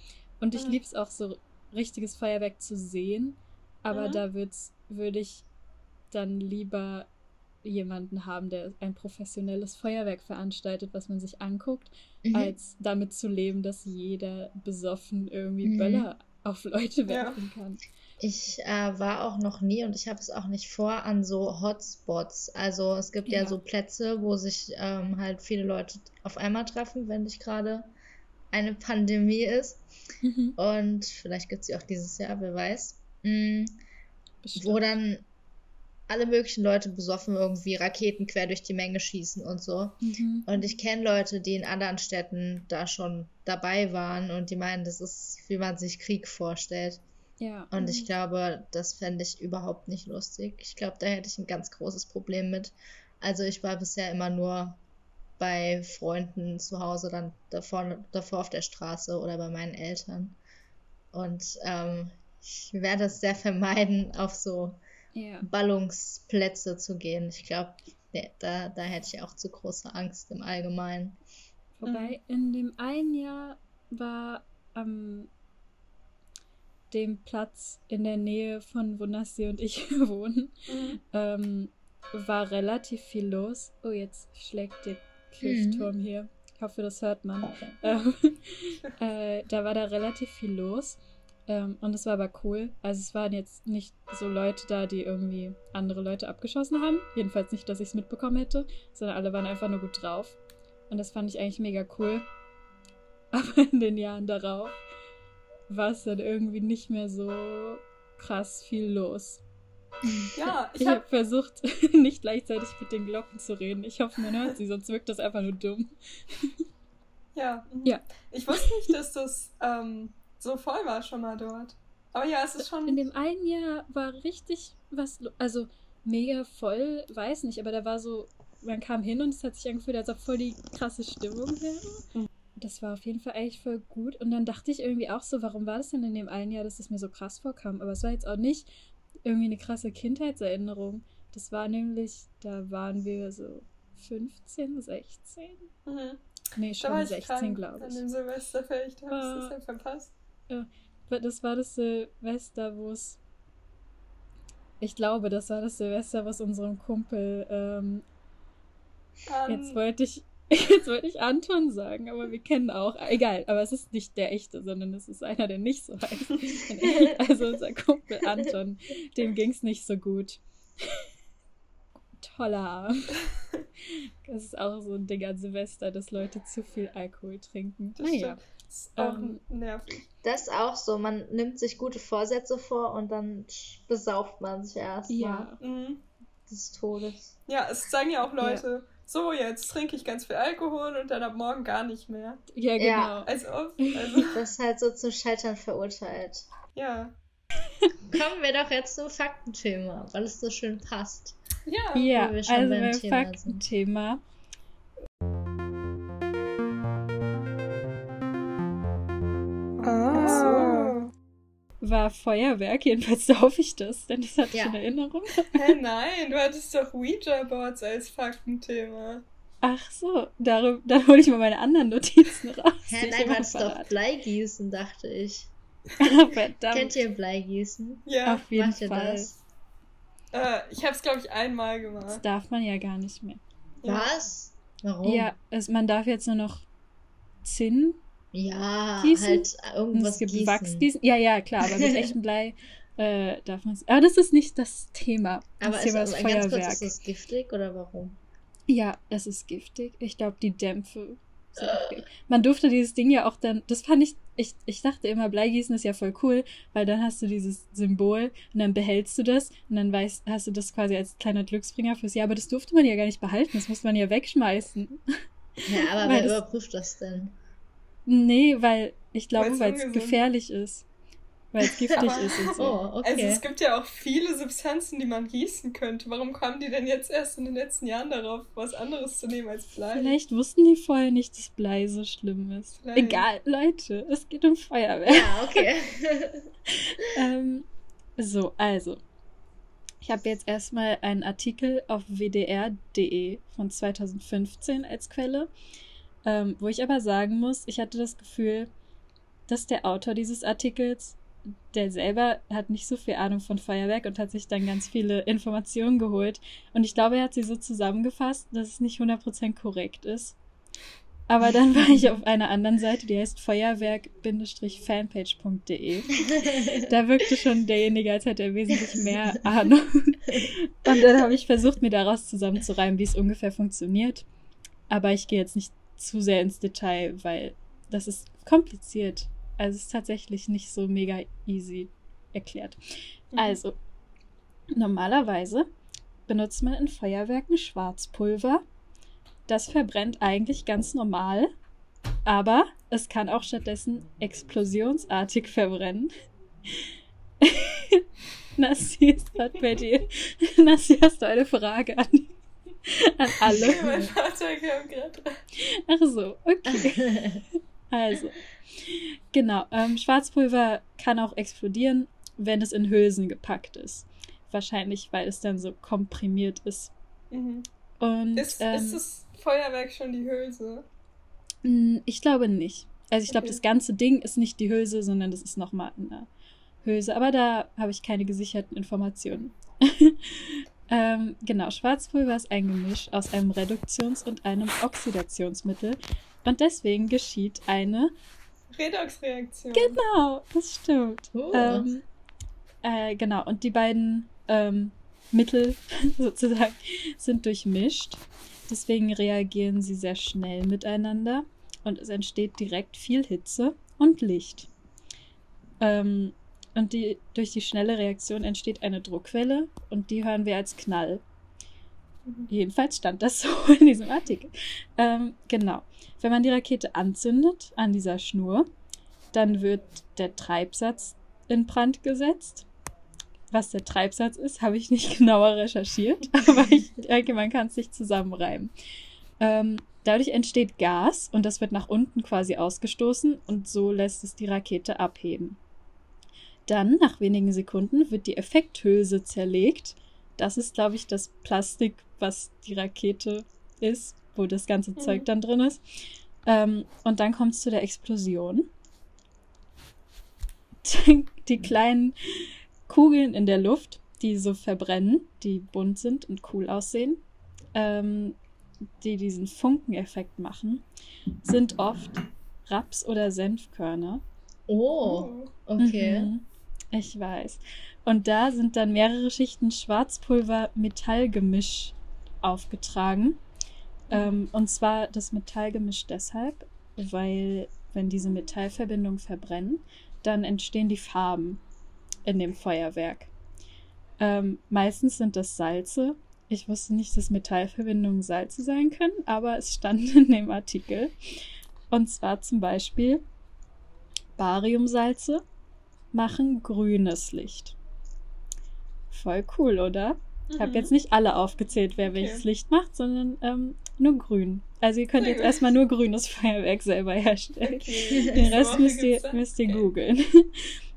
Und ich Mhm. liebe es auch so, richtiges Feuerwerk zu sehen. Aber Mhm. da würde ich dann lieber jemanden haben, der ein professionelles Feuerwerk veranstaltet, was man sich anguckt, Mhm. als damit zu leben, dass jeder besoffen irgendwie Mhm. Böller auf Leute Ja. werfen kann. Ich äh, war auch noch nie und ich habe es auch nicht vor an so Hotspots. Also es gibt ja, Ja. so Plätze, wo sich ähm, halt viele Leute auf einmal treffen, wenn nicht gerade eine <laughs> Pandemie ist. Mhm. Und vielleicht gibt es sie auch dieses Jahr, wer weiß. Bestimmt. wo dann alle möglichen Leute besoffen irgendwie Raketen quer durch die Menge schießen und so. Mhm. Und ich kenne Leute, die in anderen Städten da schon dabei waren und die meinen, das ist, wie man sich Krieg vorstellt. Ja. Und Mhm. ich glaube, das fände ich überhaupt nicht lustig. Ich glaube, da hätte ich ein ganz großes Problem mit. Also ich war bisher immer nur bei Freunden zu Hause, dann davor, davor auf der Straße oder bei meinen Eltern. Und ähm, ich werde es sehr vermeiden, auf so ja. Ballungsplätze zu gehen. Ich glaube, nee, da, da hätte ich auch zu große Angst im Allgemeinen. Wobei in dem einen Jahr war am dem Platz in der Nähe von wo Nassi und ich <laughs> wohnen, Mhm. ähm, war relativ viel los. Oh, jetzt schlägt der Kirchturm hier. Ich hoffe, das hört man. <laughs> Ähm, äh, da war da relativ viel los. Ähm, und es war aber cool. Also es waren jetzt nicht so Leute da, die irgendwie andere Leute abgeschossen haben. Jedenfalls nicht, dass ich es mitbekommen hätte, sondern alle waren einfach nur gut drauf. Und das fand ich eigentlich mega cool. <laughs> Aber in den Jahren darauf war es dann irgendwie nicht mehr so krass viel los. Ja, <laughs> ich Ich hab, habe versucht, <laughs> nicht gleichzeitig mit den Glocken zu reden. Ich hoffe, man hört sie, sonst wirkt das einfach nur dumm. ja. mhm. Ja. Ich wusste nicht, dass das ähm, so voll war schon mal dort. Aber ja, es ist schon. In dem einen Jahr war richtig was, also mega voll, weiß nicht, aber da war so, man kam hin und es hat sich angefühlt, als ob voll die krasse Stimmung wäre. Mhm. Das war auf jeden Fall eigentlich voll gut. Und dann dachte ich irgendwie auch so, warum war das denn in dem einen Jahr, dass es mir so krass vorkam? Aber es war jetzt auch nicht irgendwie eine krasse Kindheitserinnerung. Das war nämlich, da waren wir so 15, 16? mhm. Nee, Da schon ich 16, krank glaube an ich. dem Silvester, vielleicht <laughs> habe ich Ah. das deshalb verpasst. Das war das Silvester, wo es. Ich glaube, das war das Silvester, was unserem Kumpel. Ähm, Ähm, jetzt wollte ich. Jetzt wollte ich Anton sagen, aber wir kennen auch. Egal, aber es ist nicht der echte, sondern es ist einer, der nicht so heißt. Also unser Kumpel Anton, dem ging es nicht so gut. Toller. Das ist auch so ein Ding an Silvester, dass Leute zu viel Alkohol trinken. das Naja. ist auch Ähm, nervig. Das ist auch so, man nimmt sich gute Vorsätze vor und dann besauft man sich erstmal Ja. Mhm. des Todes. Ja, es sagen ja auch Leute, so jetzt trinke ich ganz viel Alkohol und dann ab morgen gar nicht mehr. Ja, genau. Ja. Als ob. Also, <laughs> Das ist halt so zum Scheitern verurteilt. ja. <laughs> Kommen wir doch jetzt zum Faktenthema, weil es so schön passt. Ja. Ja, wo wir schon also beim Thema Faktenthema. Ah. War Feuerwerk, jedenfalls hoffe ich das, denn das hatte Ja. ich in Erinnerung. Hä, nein, du hattest doch Ouija-Boards als Faktenthema. Ach so, darüber, dann hole ich mal meine anderen Notizen raus. Hä, nein, du hattest doch. Bleigießen, dachte ich. <laughs> Verdammt. Kennt ihr Bleigießen? Ja, Auf jeden Macht ihr Fall. das? äh, ich hab's, glaube ich, einmal Das gemacht. darf man ja gar nicht mehr. Was? Warum? Ja, es, man darf jetzt nur noch Zinn Ja, Gießen? halt es irgendwas gibt gießen. Wachsgießen. Ja, ja, klar, aber mit <laughs> echtem Blei äh, darf man es. Aber das ist nicht das Thema. Das Aber ist, Thema ist ganz kurz, Feuerwerk. ist das giftig oder warum? Ja, es ist giftig. Ich glaube, die Dämpfe sind giftig. Man durfte dieses Ding ja auch dann, das fand ich, ich, ich dachte immer, Bleigießen ist ja voll cool, weil dann hast du dieses Symbol und dann behältst du das und dann weißt, hast du das quasi als kleiner Glücksbringer fürs Jahr. Aber das durfte man ja gar nicht behalten, das musste man ja wegschmeißen. Ja, aber <laughs> Weil wer das- überprüft das denn? Nee, weil ich glaube, Weil's weil es gefährlich ist. Weil es <laughs> giftig Aber- ist und so. Oh, okay. Also es gibt ja auch viele Substanzen, die man gießen könnte. Warum kamen die denn jetzt erst in den letzten Jahren darauf, was anderes zu nehmen als Blei? Vielleicht wussten die vorher nicht, dass Blei so schlimm ist. Vielleicht. Egal, Leute, es geht um Feuerwerk. ja, okay. <laughs> Ähm, so, also. Ich habe jetzt erstmal einen Artikel auf wdr.de von 2015 als Quelle, ähm, wo ich aber sagen muss, ich hatte das Gefühl, dass der Autor dieses Artikels, der selber hat nicht so viel Ahnung von Feuerwerk und hat sich dann ganz viele Informationen geholt. Und ich glaube, er hat sie so zusammengefasst, dass es nicht 100% korrekt ist. Aber dann war ich auf einer anderen Seite, die heißt feuerwerk-fanpage.de. Da wirkte schon derjenige, als hätte er wesentlich mehr Ahnung. Und dann habe ich versucht, mir daraus zusammenzureimen, wie es ungefähr funktioniert. Aber ich gehe jetzt nicht zu sehr ins Detail, weil das ist kompliziert. Also es ist tatsächlich nicht so mega easy erklärt. Mhm. Also, normalerweise benutzt man in Feuerwerken Schwarzpulver. Das verbrennt eigentlich ganz normal, aber es kann auch stattdessen explosionsartig verbrennen. <laughs> Nassi ist bei dir. <laughs> Nassi, hast du eine Frage an, an alle? <laughs> mein Vater kam gerade rein. Ach so, okay. <laughs> Also, genau. Ähm, Schwarzpulver kann auch explodieren, wenn es in Hülsen gepackt ist. Wahrscheinlich, weil es dann so komprimiert ist. Mhm. Und Ist, ähm, ist das Feuerwerk schon die Hülse? ich glaube nicht. Also ich glaube, Okay. das ganze Ding ist nicht die Hülse, sondern das ist nochmal eine Hülse. Aber da habe ich keine gesicherten Informationen. <laughs> ähm, genau, Schwarzpulver ist ein Gemisch aus einem Reduktions- und einem Oxidationsmittel. Und deswegen geschieht eine Redoxreaktion. Genau, das stimmt. Oh. Ähm, äh, genau, und die beiden ähm, Mittel <laughs> sozusagen sind durchmischt. Deswegen reagieren sie sehr schnell miteinander und es entsteht direkt viel Hitze und Licht. Ähm, und die, durch die schnelle Reaktion entsteht eine Druckwelle und die hören wir als Knall. Mhm. Jedenfalls stand das <laughs> so in diesem Artikel. Ähm, genau. Wenn man die Rakete anzündet an dieser Schnur, dann wird der Treibsatz in Brand gesetzt. Was der Treibsatz ist, habe ich nicht <laughs> genauer recherchiert, <laughs> aber ich denke, man kann es sich zusammenreimen. Ähm, dadurch entsteht Gas und das wird nach unten quasi ausgestoßen und so lässt es die Rakete abheben. Dann, nach wenigen Sekunden, wird die Effekthülse zerlegt. Das ist, glaube ich, das Plastik, was die Rakete ist, wo das ganze Mhm. Zeug dann drin ist. Ähm, und dann kommt es zu der Explosion. <laughs> Die kleinen Kugeln in der Luft, die so verbrennen, die bunt sind und cool aussehen, ähm, die diesen Funkeneffekt machen, sind oft Raps- oder Senfkörner. Oh, okay. Mhm. Ich weiß. Und da sind dann mehrere Schichten Schwarzpulver-Metallgemisch aufgetragen. Ähm, und zwar das Metallgemisch deshalb, weil wenn diese Metallverbindungen verbrennen, dann entstehen die Farben in dem Feuerwerk. Ähm, meistens sind das Salze. Ich wusste nicht, dass Metallverbindungen Salze sein können, aber es stand <laughs> in dem Artikel. Und zwar zum Beispiel Bariumsalze machen grünes Licht. Voll cool, oder? Ich habe Mhm. jetzt nicht alle aufgezählt, wer Okay. welches Licht macht, sondern ähm, nur grün. Also ihr könnt Sehr jetzt gut. erstmal nur grünes <laughs> Feuerwerk selber herstellen. Okay. Den Rest müsst ihr, müsst ihr Okay. googeln. <laughs>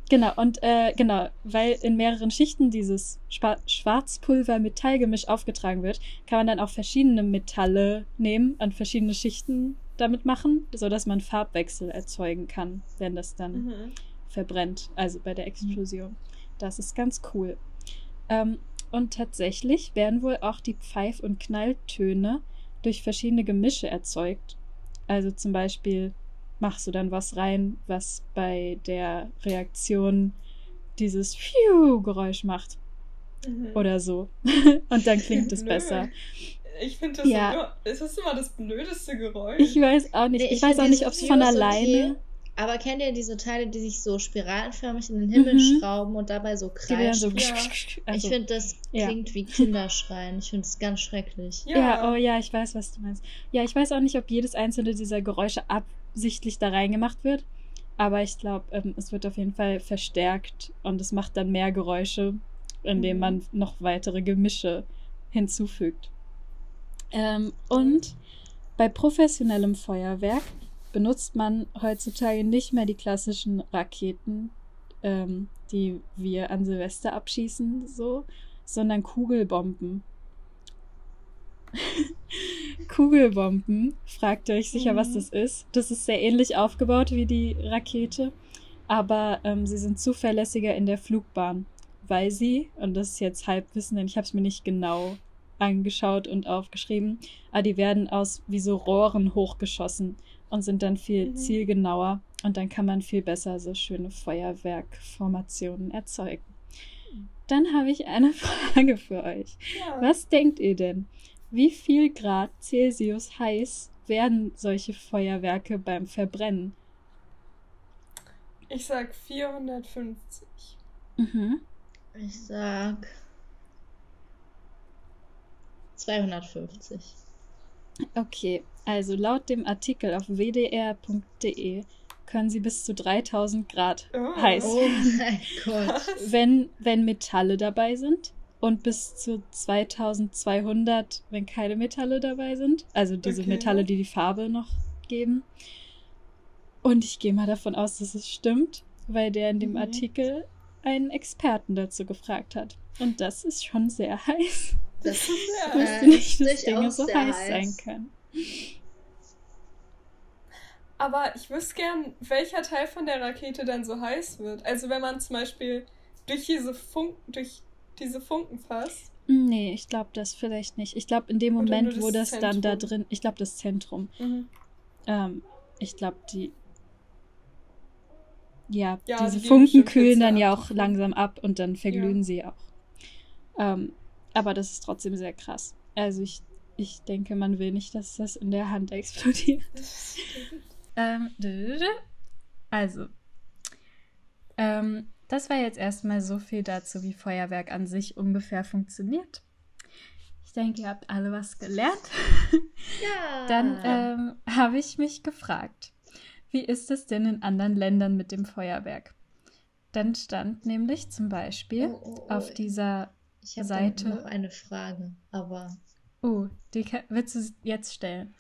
Genau, und äh, genau, weil in mehreren Schichten dieses Schwarzpulver-Metallgemisch aufgetragen wird, kann man dann auch verschiedene Metalle nehmen und verschiedene Schichten damit machen, sodass man Farbwechsel erzeugen kann, wenn das dann mhm. Verbrennt, also bei der Explosion. Das ist ganz cool. Ähm, und tatsächlich werden wohl auch die Pfeif- und Knalltöne durch verschiedene Gemische erzeugt. Also zum Beispiel machst du dann was rein, was bei der Reaktion dieses Pfiuh-Geräusch macht. Mhm. Oder so. <laughs> Und dann klingt es besser. Ich finde das ja. immer, es ist immer das blödeste Geräusch. Ich weiß auch nicht. Nee, ich, ich weiß auch nicht, ob es von alleine. Aber kennt ihr diese Teile, die sich so spiralenförmig in den Himmel mhm. schrauben und dabei so kreischen? So ja. Also, ich finde, das klingt ja. wie Kinderschreien. Ich finde es ganz schrecklich. Ja. ja, oh ja, ich weiß, was du meinst. Ja, ich weiß auch nicht, ob jedes einzelne dieser Geräusche ab absichtlich da reingemacht wird. Aber ich glaube, ähm, es wird auf jeden Fall verstärkt und es macht dann mehr Geräusche, indem mhm. man noch weitere Gemische hinzufügt. Ähm, und bei professionellem Feuerwerk benutzt man heutzutage nicht mehr die klassischen Raketen, ähm, die wir an Silvester abschießen, so, sondern Kugelbomben. <laughs> Kugelbomben. Fragt ihr euch sicher, mhm. was das ist. Das ist sehr ähnlich aufgebaut wie die Rakete, aber ähm, sie sind zuverlässiger in der Flugbahn, weil sie, und das ist jetzt Halbwissen, denn ich habe es mir nicht genau angeschaut und aufgeschrieben, aber die werden aus wie so Rohren hochgeschossen und sind dann viel mhm. zielgenauer und dann kann man viel besser so schöne Feuerwerkformationen erzeugen. Dann habe ich eine <laughs> Frage für euch. Ja. Was denkt ihr denn? Wie viel Grad Celsius heiß werden solche Feuerwerke beim Verbrennen? Ich sag 450. Mhm. Ich sag 250. Okay, also laut dem Artikel auf wdr.de können sie bis zu 3000 Grad oh. heiß Oh mein Gott. Wenn, wenn Metalle dabei sind und bis zu 2200, wenn keine Metalle dabei sind. Also diese okay. Metalle, die die Farbe noch geben. Und ich gehe mal davon aus, dass es stimmt, weil der in dem mhm. Artikel einen Experten dazu gefragt hat. Und das ist schon sehr heiß. Das ist sehr heiß. Ich wusste nicht, dass Dinge so heiß, heiß sein können. Aber ich wüsste gern, welcher Teil von der Rakete dann so heiß wird. Also wenn man zum Beispiel durch diese Funk, durch diese Funken fast? Nee, ich glaube das vielleicht nicht. Ich glaube, in dem Moment, das wo das Zentrum. dann da drin, ich glaube, das Zentrum. Mhm. Ähm, ich glaube, die. Ja, ja diese die Funken kühlen dann ja auch langsam ab und dann verglühen ja. sie auch. Ähm, aber das ist trotzdem sehr krass. Also ich, ich denke, man will nicht, dass das in der Hand <laughs> explodiert. ähm, also, ähm, das war jetzt erstmal so viel dazu, wie Feuerwerk an sich ungefähr funktioniert. Ich denke, ihr habt alle was gelernt. Ja. <laughs> Dann ähm, habe ich mich gefragt, wie ist es denn in anderen Ländern mit dem Feuerwerk? Dann stand nämlich zum Beispiel oh, oh, oh. auf dieser ich Seite. noch eine Frage, aber. Oh, die willst du jetzt stellen?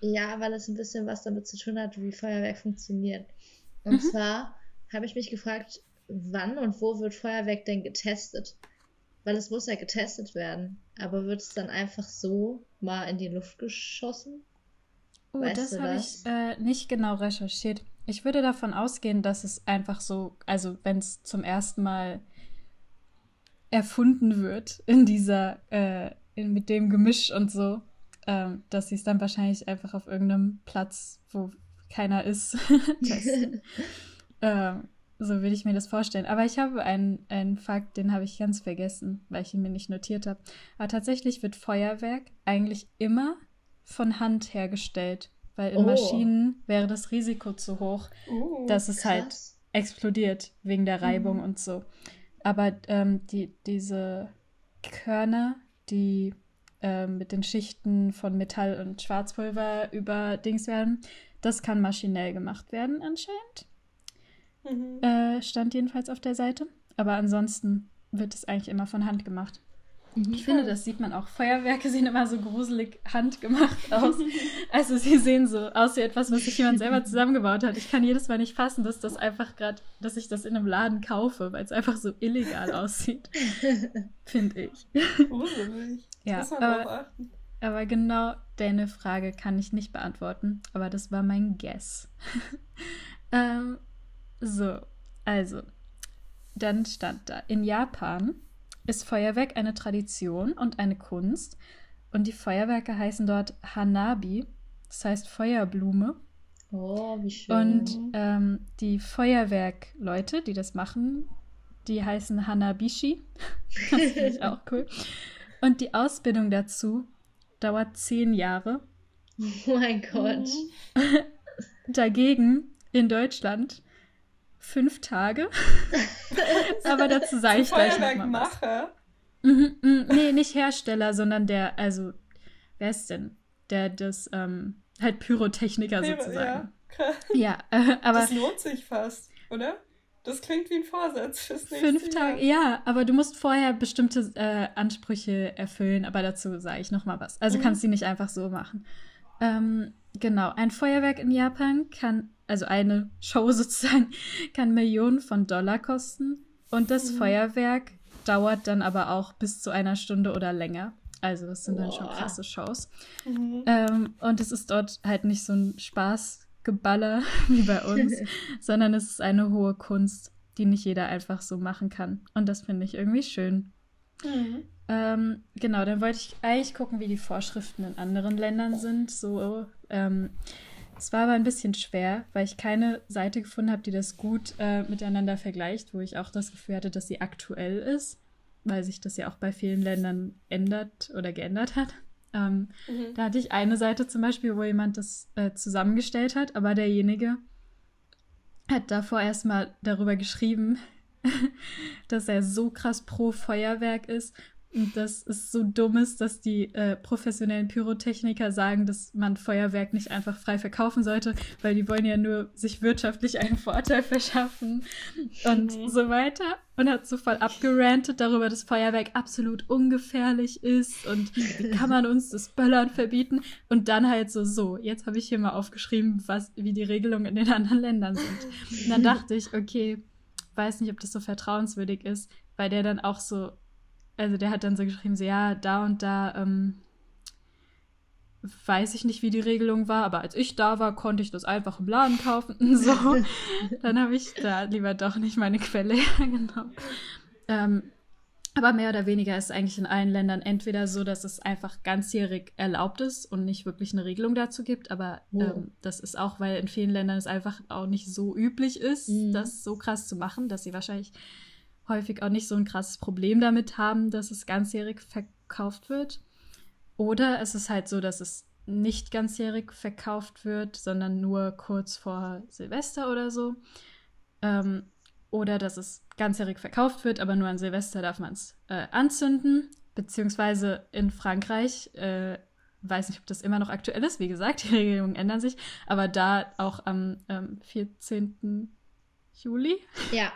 Ja, weil es ein bisschen was damit zu tun hat, wie Feuerwerk funktioniert. Und mhm. zwar habe ich mich gefragt, wann und wo wird Feuerwerk denn getestet? Weil es muss ja getestet werden. Aber wird es dann einfach so mal in die Luft geschossen? Oh, weißt das habe ich äh, nicht genau recherchiert. Ich würde davon ausgehen, dass es einfach so, also wenn es zum ersten Mal erfunden wird in dieser, äh, mit dem Gemisch und so, ähm, dass sie es dann wahrscheinlich einfach auf irgendeinem Platz, wo keiner ist, <laughs> testen. <laughs> ähm, so würde ich mir das vorstellen. Aber ich habe einen, einen Fakt, den habe ich ganz vergessen, weil ich ihn mir nicht notiert habe. Aber tatsächlich wird Feuerwerk eigentlich immer von Hand hergestellt, weil in oh. Maschinen wäre das Risiko zu hoch, oh, dass es halt krass. halt explodiert wegen der Reibung mhm. und so. Aber ähm, die, diese Körner, die äh, mit den Schichten von Metall und Schwarzpulver überdings werden, das kann maschinell gemacht werden anscheinend. Mhm. Äh, stand jedenfalls auf der Seite. Aber ansonsten wird es eigentlich immer von Hand gemacht. Ich finde, das sieht man auch. Feuerwerke sehen immer so gruselig handgemacht aus. Also sie sehen so aus wie etwas, was sich jemand selber zusammengebaut hat. Ich kann jedes Mal nicht fassen, dass das einfach gerade, dass ich das in einem Laden kaufe, weil es einfach so illegal aussieht. <laughs> Finde ich. Gruselig. Ja, Das aber-. Aber genau deine Frage kann ich nicht beantworten. Aber das war mein Guess. <laughs> ähm, so, also, dann stand da, in Japan ist Feuerwerk eine Tradition und eine Kunst. Und die Feuerwerke heißen dort Hanabi, das heißt Feuerblume. Oh, wie schön. Und ähm, die Feuerwerkleute, die das machen, die heißen Hanabishi. <laughs> Das finde ich auch cool. Und die Ausbildung dazu dauert zehn Jahre. oh mein Gott. <laughs> Dagegen in Deutschland fünf Tage. <laughs> Aber dazu sage ich gleich noch mal was. Feuerwerkmacher. Mhm, mhm. Nee, nicht Hersteller, sondern der, also, wer ist denn? Der das, ähm, halt Pyrotechniker Ja, sozusagen. krass. <laughs> Ja, äh, aber das lohnt sich fast, oder? Das klingt wie ein Vorsatz fürs nächste fünf. Tage, ja, aber du musst vorher bestimmte äh, Ansprüche erfüllen, aber dazu sage ich noch mal was. Also Mhm. kannst du nicht einfach so machen. Ähm, genau, ein Feuerwerk in Japan kann, also eine Show <laughs> sozusagen, kann Millionen von Dollar kosten und das Mhm. Feuerwerk dauert dann aber auch bis zu einer Stunde oder länger. Also das sind dann schon Boah. krasse Shows. Mhm. Ähm, und es ist dort halt nicht so ein Spaßgeballer <laughs> wie bei uns, <laughs> sondern es ist eine hohe Kunst, die nicht jeder einfach so machen kann. Und das finde ich irgendwie schön. Mhm. Ähm, genau, dann wollte ich eigentlich gucken, wie die Vorschriften in anderen Ländern sind. So, ähm, es war aber ein bisschen schwer, weil ich keine Seite gefunden habe, die das gut äh, miteinander vergleicht, wo ich auch das Gefühl hatte, dass sie aktuell ist, weil sich das ja auch bei vielen Ländern ändert oder geändert hat. Ähm, Mhm. da hatte ich eine Seite zum Beispiel, wo jemand das äh, zusammengestellt hat, aber derjenige hat davor erstmal darüber geschrieben, <laughs> dass er so krass pro Feuerwerk ist und dass es so dumm ist, dass die äh, professionellen Pyrotechniker sagen, dass man Feuerwerk nicht einfach frei verkaufen sollte, weil die wollen ja nur sich wirtschaftlich einen Vorteil verschaffen und Mhm. so weiter. Und hat so voll abgerantet darüber, dass Feuerwerk absolut ungefährlich ist und wie kann man uns das Böllern verbieten? Und dann halt so, so, jetzt habe ich hier mal aufgeschrieben, was, wie die Regelungen in den anderen Ländern sind. Und dann dachte ich, okay, weiß nicht, ob das so vertrauenswürdig ist, weil der dann auch so, also der hat dann so geschrieben, so ja, da und da, ähm, weiß ich nicht, wie die Regelung war, aber als ich da war, konnte ich das einfach im Laden kaufen. <laughs> So, dann habe ich da lieber doch nicht meine Quelle <laughs> hergenommen. Ähm, aber mehr oder weniger ist es eigentlich in allen Ländern entweder so, dass es einfach ganzjährig erlaubt ist und nicht wirklich eine Regelung dazu gibt, aber Oh. ähm, das ist auch, weil in vielen Ländern es einfach auch nicht so üblich ist, Mhm. das so krass zu machen, dass sie wahrscheinlich häufig auch nicht so ein krasses Problem damit haben, dass es ganzjährig verkauft wird. Oder es ist halt so, dass es nicht ganzjährig verkauft wird, sondern nur kurz vor Silvester oder so. Ähm, oder dass es ganzjährig verkauft wird, aber nur an Silvester darf man es äh, anzünden. Beziehungsweise in Frankreich, äh, weiß nicht, ob das immer noch aktuell ist, wie gesagt, <laughs> die Regelungen ändern sich, aber da auch am ähm, 14. Juli Ja.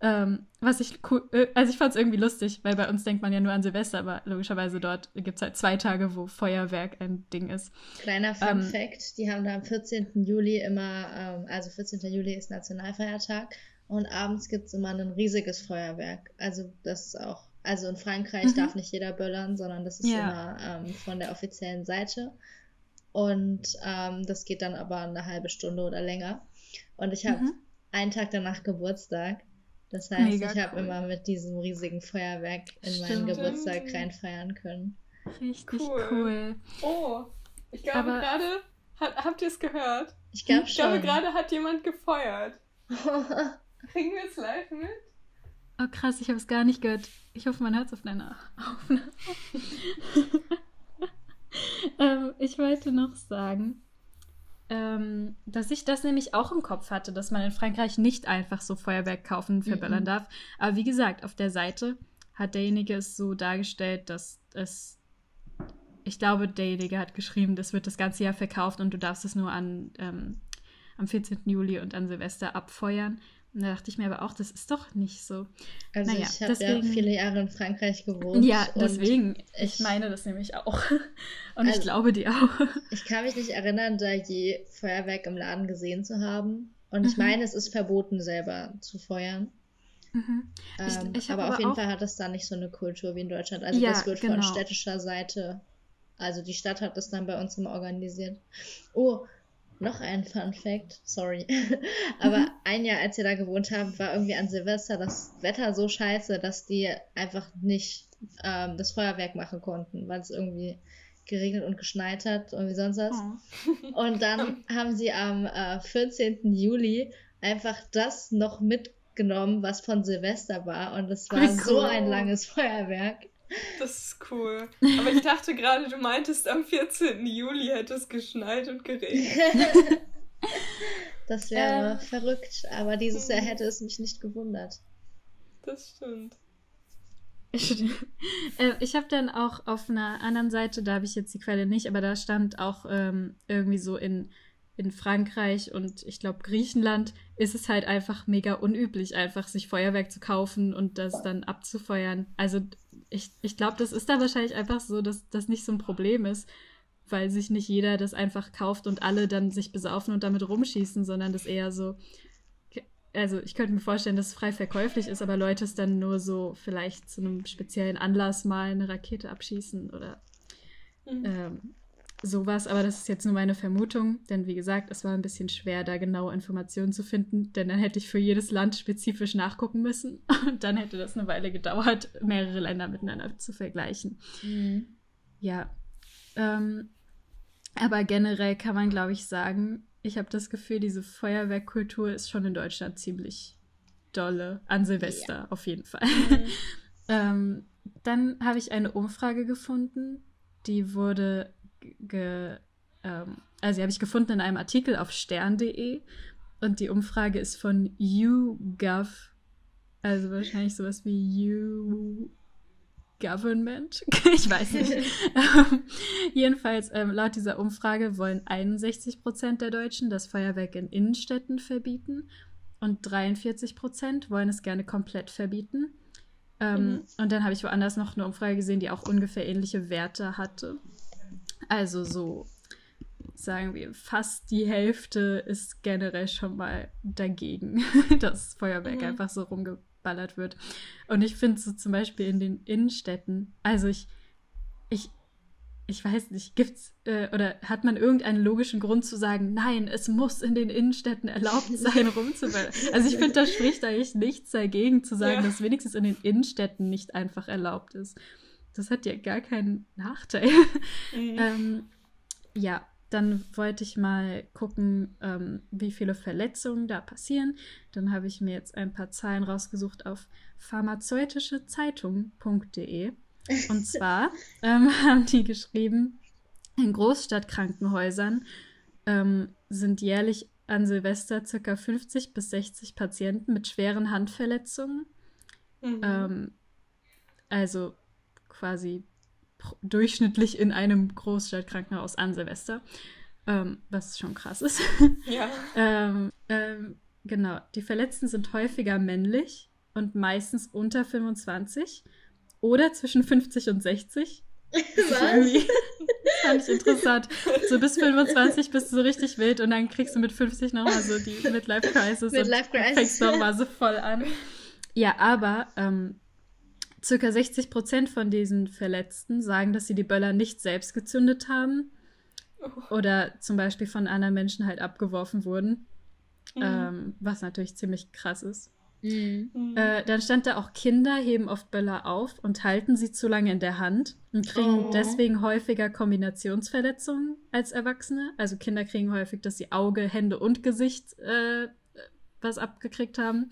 Ähm, was ich cool, äh, also ich fand es irgendwie lustig, weil bei uns denkt man ja nur an Silvester, aber logischerweise dort gibt es halt zwei Tage, wo Feuerwerk ein Ding ist. Kleiner Fun Ähm, Fact, die haben da am 14. Juli immer, ähm, also 14. Juli ist Nationalfeiertag und abends gibt es immer ein riesiges Feuerwerk. Also das ist auch, also in Frankreich Mhm. darf nicht jeder böllern, sondern das ist Ja. immer ähm, von der offiziellen Seite. Und ähm, das geht dann aber eine halbe Stunde oder länger. Und ich habe Mhm. Einen Tag danach Geburtstag. Das heißt, Mega ich habe cool. immer mit diesem riesigen Feuerwerk in meinen Stimmt. Geburtstag reinfeiern können. Richtig Cool. cool. Oh, ich glaube gerade, habt ihr es gehört? Ich glaube Ich glaube schon. gerade hat jemand gefeuert. <laughs> Kriegen wir es live mit? Oh krass, ich habe es gar nicht gehört. Ich hoffe, man hört es auf deiner Aufnahme. <laughs> <laughs> ähm, ich wollte noch sagen, ähm, dass ich das nämlich auch im Kopf hatte, dass man in Frankreich nicht einfach so Feuerwerk kaufen und verballern Mhm. darf. Aber wie gesagt, auf der Seite hat derjenige es so dargestellt, dass es, ich glaube, derjenige hat geschrieben, das wird das ganze Jahr verkauft und du darfst es nur an, ähm, am 14. Juli und an Silvester abfeuern. Und da dachte ich mir aber auch, das ist doch nicht so. Also Naja, ich habe ja viele Jahre in Frankreich gewohnt. Ja, deswegen. Ich, ich- meine das nämlich auch. <laughs> Und ich Also- glaube dir auch. <laughs> Ich kann mich nicht erinnern, da je Feuerwerk im Laden gesehen zu haben. Und ich Mhm. meine, es ist verboten, selber zu feuern. Mhm. Ich- Ähm, ich hab aber auf jeden Fall hat es da nicht so eine Kultur wie in Deutschland. Also Ja, das wird von genau. städtischer Seite, also die Stadt hat das dann bei uns immer organisiert. Oh, noch ein Fun Fact, sorry. <laughs> aber Mhm. ein Jahr, als wir da gewohnt haben, war irgendwie an Silvester das Wetter so scheiße, dass die einfach nicht ähm, das Feuerwerk machen konnten, weil es irgendwie geregnet und geschneit hat und wie sonst was. Oh. Und dann <laughs> haben sie am äh, 14. Juli einfach das noch mitgenommen, was von Silvester war. Und es war Wie so cool. ein langes Feuerwerk. Das ist cool. Aber ich dachte gerade, du meintest, am 14. Juli hätte es geschneit und geregnet. <laughs> Das wäre Ähm. verrückt, aber dieses Jahr hätte es mich nicht gewundert. Das stimmt. Ich, <laughs> äh, ich habe dann auch auf einer anderen Seite, da habe ich jetzt die Quelle nicht, aber da stand auch ähm, irgendwie so in, in Frankreich und ich glaube Griechenland ist es halt einfach mega unüblich, einfach sich Feuerwerk zu kaufen und das dann abzufeuern. Also ich, ich glaube, das ist da wahrscheinlich einfach so, dass das nicht so ein Problem ist, weil sich nicht jeder das einfach kauft und alle dann sich besaufen und damit rumschießen, sondern das eher so, also ich könnte mir vorstellen, dass es frei verkäuflich ist, aber Leute es dann nur so vielleicht zu einem speziellen Anlass mal eine Rakete abschießen oder Mhm. ähm, sowas. Aber das ist jetzt nur meine Vermutung, denn wie gesagt, es war ein bisschen schwer, da genaue Informationen zu finden, denn dann hätte ich für jedes Land spezifisch nachgucken müssen <laughs> und dann hätte das eine Weile gedauert, mehrere Länder miteinander zu vergleichen. Ja. Ähm, aber generell kann man, glaube ich, sagen, ich habe das Gefühl, diese Feuerwerkkultur ist schon in Deutschland ziemlich dolle. An Silvester auf jeden Fall. Mhm. <laughs> ähm, dann habe ich eine Umfrage gefunden, die wurde ge- ähm, also die habe ich gefunden in einem Artikel auf stern.de und die Umfrage ist von YouGov, also wahrscheinlich sowas wie You Government. <laughs> ich weiß nicht. Ähm, Jedenfalls, ähm, laut dieser Umfrage wollen 61 Prozent der Deutschen das Feuerwerk in Innenstädten verbieten und 43 Prozent wollen es gerne komplett verbieten. Ähm, Mhm. Und dann habe ich woanders noch eine Umfrage gesehen, die auch ungefähr ähnliche Werte hatte. Also so, sagen wir, fast die Hälfte ist generell schon mal dagegen, <laughs> dass Feuerwerk Mhm. einfach so rumgeballert wird. Und ich finde so zum Beispiel in den Innenstädten, also ich, ich, ich weiß nicht, gibt's äh, oder hat man irgendeinen logischen Grund zu sagen, nein, es muss in den Innenstädten erlaubt sein, <laughs> rumzuballern? Also ich finde, da spricht eigentlich nichts dagegen zu sagen, Ja. dass wenigstens in den Innenstädten nicht einfach erlaubt ist. Das hat ja gar keinen Nachteil. <laughs> Mhm. Ähm, ja, dann wollte ich mal gucken, ähm, wie viele Verletzungen da passieren. Dann habe ich mir jetzt ein paar Zahlen rausgesucht auf pharmazeutischezeitung.de. Und <laughs> zwar ähm, <laughs> haben die geschrieben, in Großstadtkrankenhäusern ähm, sind jährlich an Silvester ca. 50 bis 60 Patienten mit schweren Handverletzungen. Mhm. Ähm, also quasi durchschnittlich in einem Großstadtkrankenhaus an Silvester. Ähm, was schon krass ist. <laughs> ja. ähm, ähm, genau, die Verletzten sind häufiger männlich und meistens unter 25 oder zwischen 50 und 60. Irgendwie <laughs> fand ich interessant. So bis 25 bist du so richtig wild und dann kriegst du mit 50 nochmal so die Midlife Crisis Midlife und Crisis. fängst nochmal so voll an. Ja, aber ähm, circa 60 Prozent von diesen Verletzten sagen, dass sie die Böller nicht selbst gezündet haben oder zum Beispiel von anderen Menschen halt abgeworfen wurden, Mhm. ähm, was natürlich ziemlich krass ist. Mhm. Mhm. Äh, dann stand da auch, Kinder heben oft Böller auf und halten sie zu lange in der Hand und kriegen Oh. deswegen häufiger Kombinationsverletzungen als Erwachsene. Also Kinder kriegen häufig, dass sie Auge, Hände und Gesicht äh, was abgekriegt haben.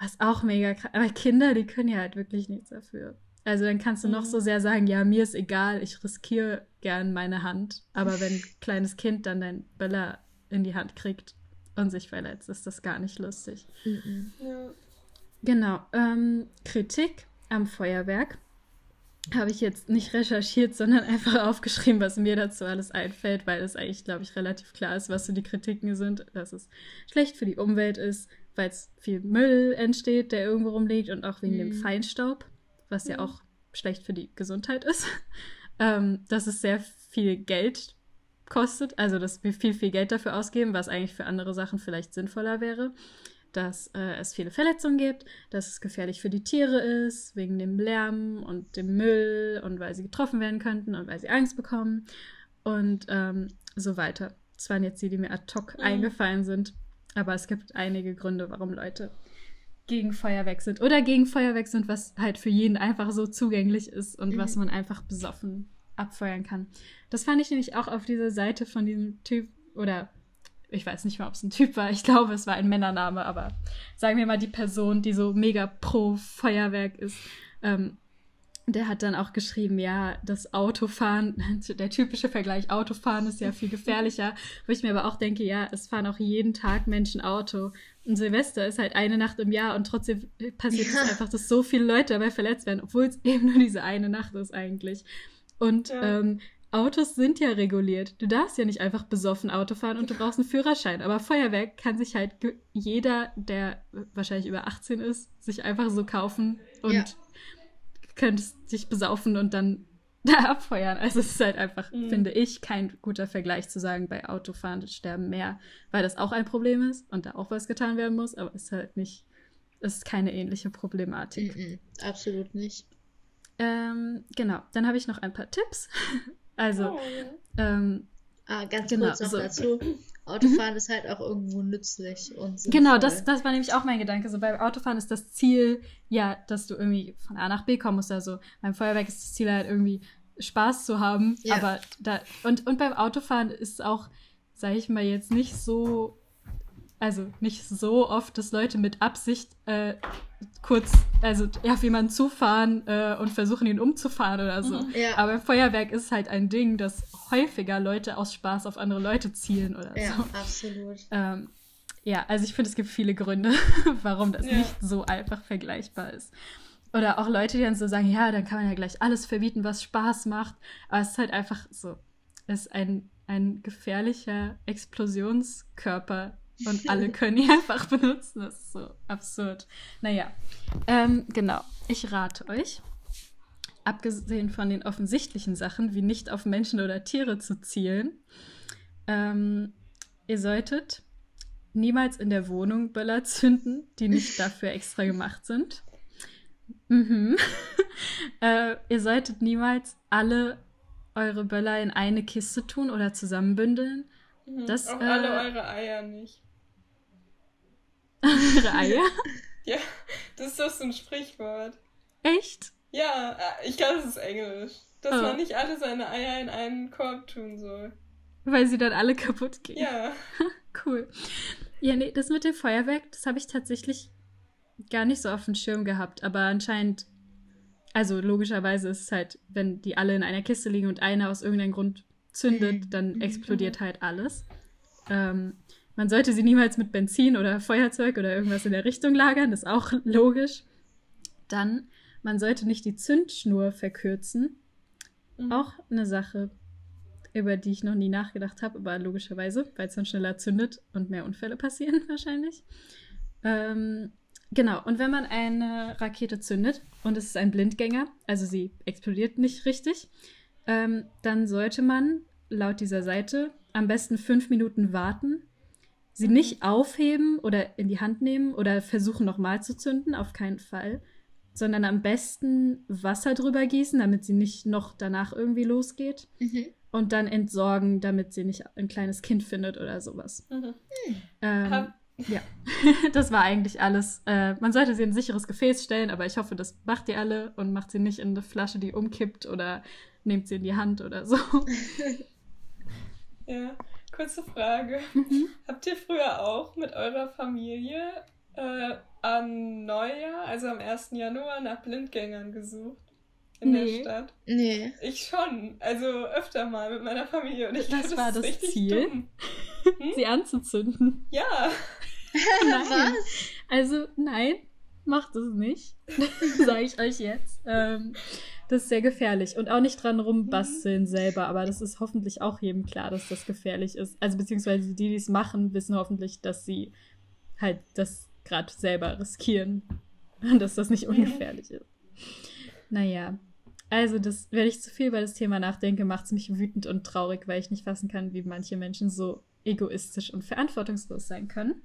Was auch mega krass. Aber Kinder, die können ja halt wirklich nichts dafür. Also dann kannst du noch Mhm. so sehr sagen, ja, mir ist egal, ich riskiere gern meine Hand. Aber wenn ein <laughs> kleines Kind dann dein Böller in die Hand kriegt und sich verletzt, ist das gar nicht lustig. Mhm. ja. Genau. Ähm, Kritik am Feuerwerk habe ich jetzt nicht recherchiert, sondern <laughs> einfach aufgeschrieben, was mir dazu alles einfällt, weil es eigentlich, glaube ich, relativ klar ist, was so die Kritiken sind, dass es schlecht für die Umwelt ist, weil es viel Müll entsteht, der irgendwo rumliegt und auch wegen Mhm. dem Feinstaub, was ja auch schlecht für die Gesundheit ist. <laughs> ähm, dass es sehr viel Geld kostet, also dass wir viel, viel Geld dafür ausgeben, was eigentlich für andere Sachen vielleicht sinnvoller wäre. Dass äh, es viele Verletzungen gibt, dass es gefährlich für die Tiere ist, wegen dem Lärm und dem Müll und weil sie getroffen werden könnten und weil sie Angst bekommen und ähm, so weiter. Das waren jetzt die, die mir ad hoc Mhm. eingefallen sind, aber es gibt einige Gründe, warum Leute gegen Feuerwerk sind oder gegen Feuerwerk sind, was halt für jeden einfach so zugänglich ist und Mhm. was man einfach besoffen abfeuern kann. Das fand ich nämlich auch auf dieser Seite von diesem Typ oder ich weiß nicht mal, ob es ein Typ war. Ich glaube, es war ein Männername, aber sagen wir mal die Person, die so mega pro Feuerwerk ist. Ähm, der hat dann auch geschrieben, ja, das Autofahren, <laughs> der typische Vergleich, Autofahren ist ja viel gefährlicher. Wo ich mir aber auch denke, ja, es fahren auch jeden Tag Menschen Auto. Und Silvester ist halt eine Nacht im Jahr und trotzdem passiert es Ja. einfach, dass so viele Leute dabei verletzt werden, obwohl es eben nur diese eine Nacht ist eigentlich. Und Ja. ähm, Autos sind ja reguliert. Du darfst ja nicht einfach besoffen Auto fahren und du brauchst einen Führerschein. Aber Feuerwerk kann sich halt jeder, der wahrscheinlich über 18 ist, sich einfach so kaufen und Ja. Könntest dich besaufen und dann <laughs> da abfeuern. Also es ist halt einfach, Mhm. finde ich, kein guter Vergleich zu sagen, bei Autofahren sterben mehr, weil das auch ein Problem ist und da auch was getan werden muss, aber es ist halt nicht, es ist keine ähnliche Problematik. Mhm, absolut nicht. Ähm, genau, dann habe ich noch ein paar Tipps. <laughs> Also, Oh, ähm, Ah, ganz Genau, kurz noch so. dazu. Autofahren ist halt auch irgendwo nützlich und Genau, sinnvoll. das, das war nämlich auch mein Gedanke. So beim Autofahren ist das Ziel, ja, dass du irgendwie von A nach B kommen musst. Also beim Feuerwerk ist das Ziel halt irgendwie Spaß zu haben. Ja. Aber da, und, und beim Autofahren ist auch, sage ich mal, jetzt nicht so, also nicht so oft, dass Leute mit Absicht äh, kurz, also ja, auf jemanden zufahren äh, und versuchen, ihn umzufahren oder so. Mhm. Ja. Aber beim Feuerwerk ist halt ein Ding, dass häufiger Leute aus Spaß auf andere Leute zielen oder Ja, so. absolut. Ähm, ja, also ich finde, es gibt viele Gründe, <laughs> warum das Ja. nicht so einfach vergleichbar ist. Oder auch Leute, die dann so sagen, ja, dann kann man ja gleich alles verbieten, was Spaß macht. Aber es ist halt einfach so, es ist ein, ein gefährlicher Explosionskörper und <laughs> alle können ihn einfach benutzen. Das ist so absurd. Naja, ähm, genau. Ich rate euch, abgesehen von den offensichtlichen Sachen, wie nicht auf Menschen oder Tiere zu zielen, ähm, ihr solltet niemals in der Wohnung Böller zünden, die nicht <laughs> dafür extra gemacht sind. Mhm. <laughs> äh, ihr solltet niemals alle eure Böller in eine Kiste tun oder zusammenbündeln. Mhm. Das, Auch äh, alle eure Eier nicht. Eure Eier? <laughs> Ja, das ist doch so ein Sprichwort. Echt? Ja, äh, ich glaube, das ist Englisch. Dass Oh. man nicht alle seine Eier in einen Korb tun soll. Weil sie dann alle kaputt gehen. Ja. <laughs> Cool. Ja, nee, das mit dem Feuerwerk, das habe ich tatsächlich gar nicht so auf dem Schirm gehabt. Aber anscheinend, also logischerweise ist es halt, wenn die alle in einer Kiste liegen und einer aus irgendeinem Grund zündet, Mhm. dann explodiert halt alles. Ähm, man sollte sie niemals mit Benzin oder Feuerzeug oder irgendwas in der Richtung lagern, das ist auch logisch. Dann, man sollte nicht die Zündschnur verkürzen. Mhm. Auch eine Sache, über die ich noch nie nachgedacht habe, aber logischerweise, weil es dann schneller zündet und mehr Unfälle passieren <laughs> wahrscheinlich. Ähm, genau, und wenn man eine Rakete zündet und es ist ein Blindgänger, also sie explodiert nicht richtig, ähm, dann sollte man laut dieser Seite am besten fünf Minuten warten, sie nicht aufheben oder in die Hand nehmen oder versuchen nochmal zu zünden, auf keinen Fall, sondern am besten Wasser drüber gießen, damit sie nicht noch danach irgendwie losgeht Mhm. und dann entsorgen, damit sie nicht ein kleines Kind findet oder sowas. Mhm. Ähm, ja, <laughs> das war eigentlich alles. Äh, man sollte sie in ein sicheres Gefäß stellen, aber ich hoffe, das macht ihr alle und macht sie nicht in eine Flasche, die umkippt oder nehmt sie in die Hand oder so. <laughs> Ja, kurze Frage. Mhm. Habt ihr früher auch mit eurer Familie äh, am Neujahr, also am 1. Januar, nach Blindgängern gesucht? In Nee. der Stadt? Nee. Ich schon. Also öfter mal mit meiner Familie. Und ich Das glaub, war das richtig Ziel? Dumm. sie anzuzünden. Ja. <laughs> <laughs> Nein. Was? Also, nein, macht es nicht. <laughs> Sage ich euch jetzt. Ähm, das ist sehr gefährlich. Und auch nicht dran rumbasteln selber, aber das ist hoffentlich auch jedem klar, dass das gefährlich ist. Also, beziehungsweise die, die es machen, wissen hoffentlich, dass sie halt, dass gerade selber riskieren, dass das nicht ungefährlich ist. Naja, also das, wenn ich zu viel über das Thema nachdenke, macht es mich wütend und traurig, weil ich nicht fassen kann, wie manche Menschen so egoistisch und verantwortungslos sein können.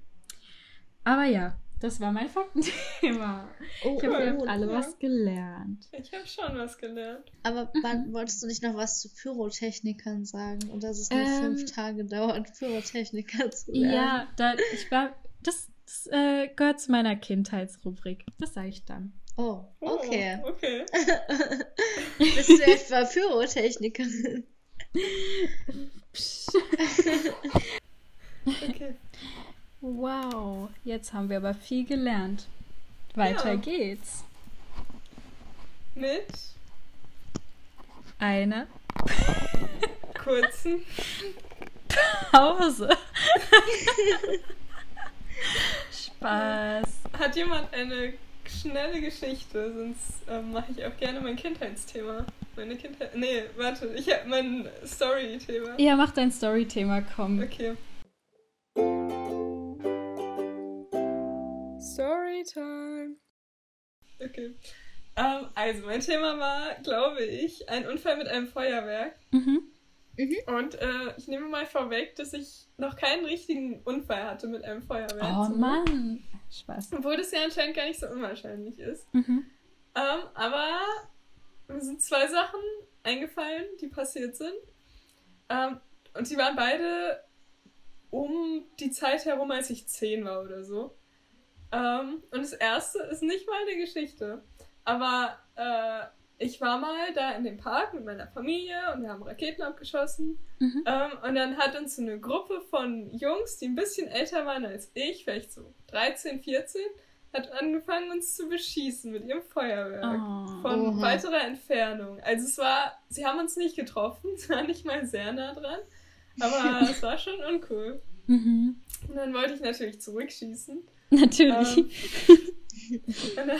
Aber ja, das war mein Faktenthema. Oh, ich habe cool, ja alle ja. was gelernt. Ich habe schon was gelernt. Aber wann, <laughs> wolltest du nicht noch was zu Pyrotechnikern sagen? Und dass es nur Ähm, fünf Tage dauert, Pyrotechniker zu werden? Ja, da, ich war, das, das äh, gehört zu meiner Kindheitsrubrik. Das sage ich dann. Oh, okay. Oh, okay. <laughs> Bist du etwa Pyrotechnikerin? <laughs> okay. Wow, jetzt haben wir aber viel gelernt. Weiter Ja. geht's. Mit Eine kurzen. Pause. Spaß. Hat jemand eine schnelle Geschichte? Sonst ähm, mache ich auch gerne mein Kindheitsthema. Meine Kindheit. Nee, warte, ich habe mein Story-Thema. Ja, mach dein Story-Thema, komm. Okay. Storytime. Okay. Ähm, also, mein Thema war, glaube ich, ein Unfall mit einem Feuerwerk. Mhm. Und äh, ich nehme mal vorweg, dass ich noch keinen richtigen Unfall hatte mit einem Feuerwerk. Oh Mann. Spaß. Obwohl das ja anscheinend gar nicht so unwahrscheinlich ist. Mhm. Ähm, aber mir sind zwei Sachen eingefallen, die passiert sind. Ähm, und die waren beide um die Zeit herum, als ich zehn war oder so. Ähm, und das erste ist nicht mal eine Geschichte. Aber äh, ich war mal da in dem Park mit meiner Familie und wir haben Raketen abgeschossen. Mhm. Ähm, und dann hat uns so eine Gruppe von Jungs, die ein bisschen älter waren als ich, vielleicht so 13, 14, hat angefangen, uns zu beschießen mit ihrem Feuerwerk. Oh. Von Oha. weiterer Entfernung. Also es war, sie haben uns nicht getroffen, <laughs> es war nicht mal sehr nah dran. Aber <laughs> es war schon uncool. Mhm. Und dann wollte ich natürlich zurückschießen. <laughs> Natürlich. Ähm, und <laughs> dann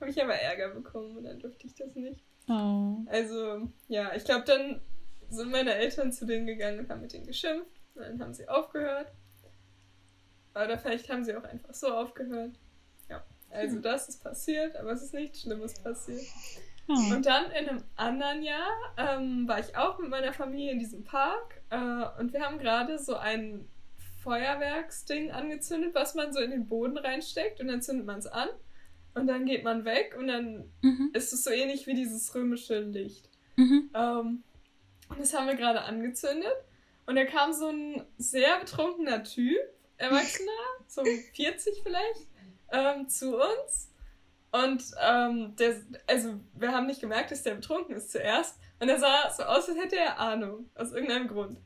habe ich aber Ärger bekommen und dann durfte ich das nicht. Oh. Also, ja, ich glaube, dann sind meine Eltern zu denen gegangen und haben mit denen geschimpft. Und dann haben sie aufgehört. Oder vielleicht haben sie auch einfach so aufgehört. Ja, also Hm. das ist passiert, aber es ist nichts Schlimmes passiert. Oh. Und dann in einem anderen Jahr ähm, war ich auch mit meiner Familie in diesem Park äh, und wir haben gerade so ein Feuerwerksding angezündet, was man so in den Boden reinsteckt und dann zündet man es an und dann geht man weg und dann Mhm. ist es so ähnlich wie dieses römische Licht. Mhm. Ähm, und das haben wir gerade angezündet. Und da kam so ein sehr betrunkener Typ, Erwachsener, <laughs> so 40 vielleicht, ähm, zu uns. Und ähm, der, also wir haben nicht gemerkt, dass der betrunken ist zuerst. Und er sah so aus, als hätte er Ahnung, aus irgendeinem Grund.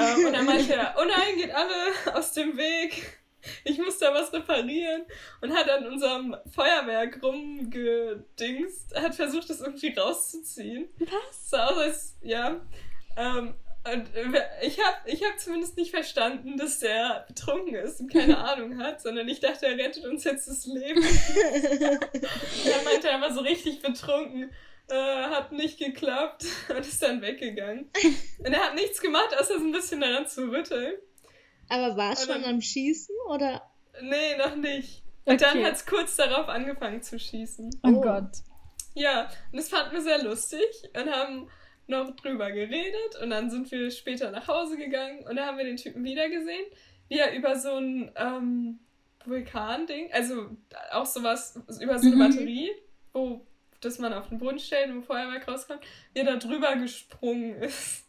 Ähm, und dann meinte er, oh nein, geht alle aus dem Weg. Ich muss da was reparieren. Und hat an unserem Feuerwerk rumgedingst, hat versucht, das irgendwie rauszuziehen. Was? sah aus als, ja. Ähm, und ich habe ich hab zumindest nicht verstanden, dass der betrunken ist und keine <laughs> Ahnung hat, sondern ich dachte, er rettet uns jetzt das Leben. <laughs> er meinte, er war so richtig betrunken, äh, hat nicht geklappt <laughs> und ist dann weggegangen. <laughs> Und er hat nichts gemacht, außer so ein bisschen daran zu rütteln. Aber war es schon am Schießen oder? Nee, noch nicht. Und dann Okay. hat es kurz darauf angefangen zu schießen. Oh Oh. Gott. Ja, und das fanden wir sehr lustig und haben noch drüber geredet und dann sind wir später nach Hause gegangen und da haben wir den Typen wieder gesehen, wie er über so ein ähm, Vulkan-Ding, also auch sowas, über so eine Mhm. Batterie, wo das man auf den Boden stellt, wo Feuerwerk rauskommt, er da drüber gesprungen ist.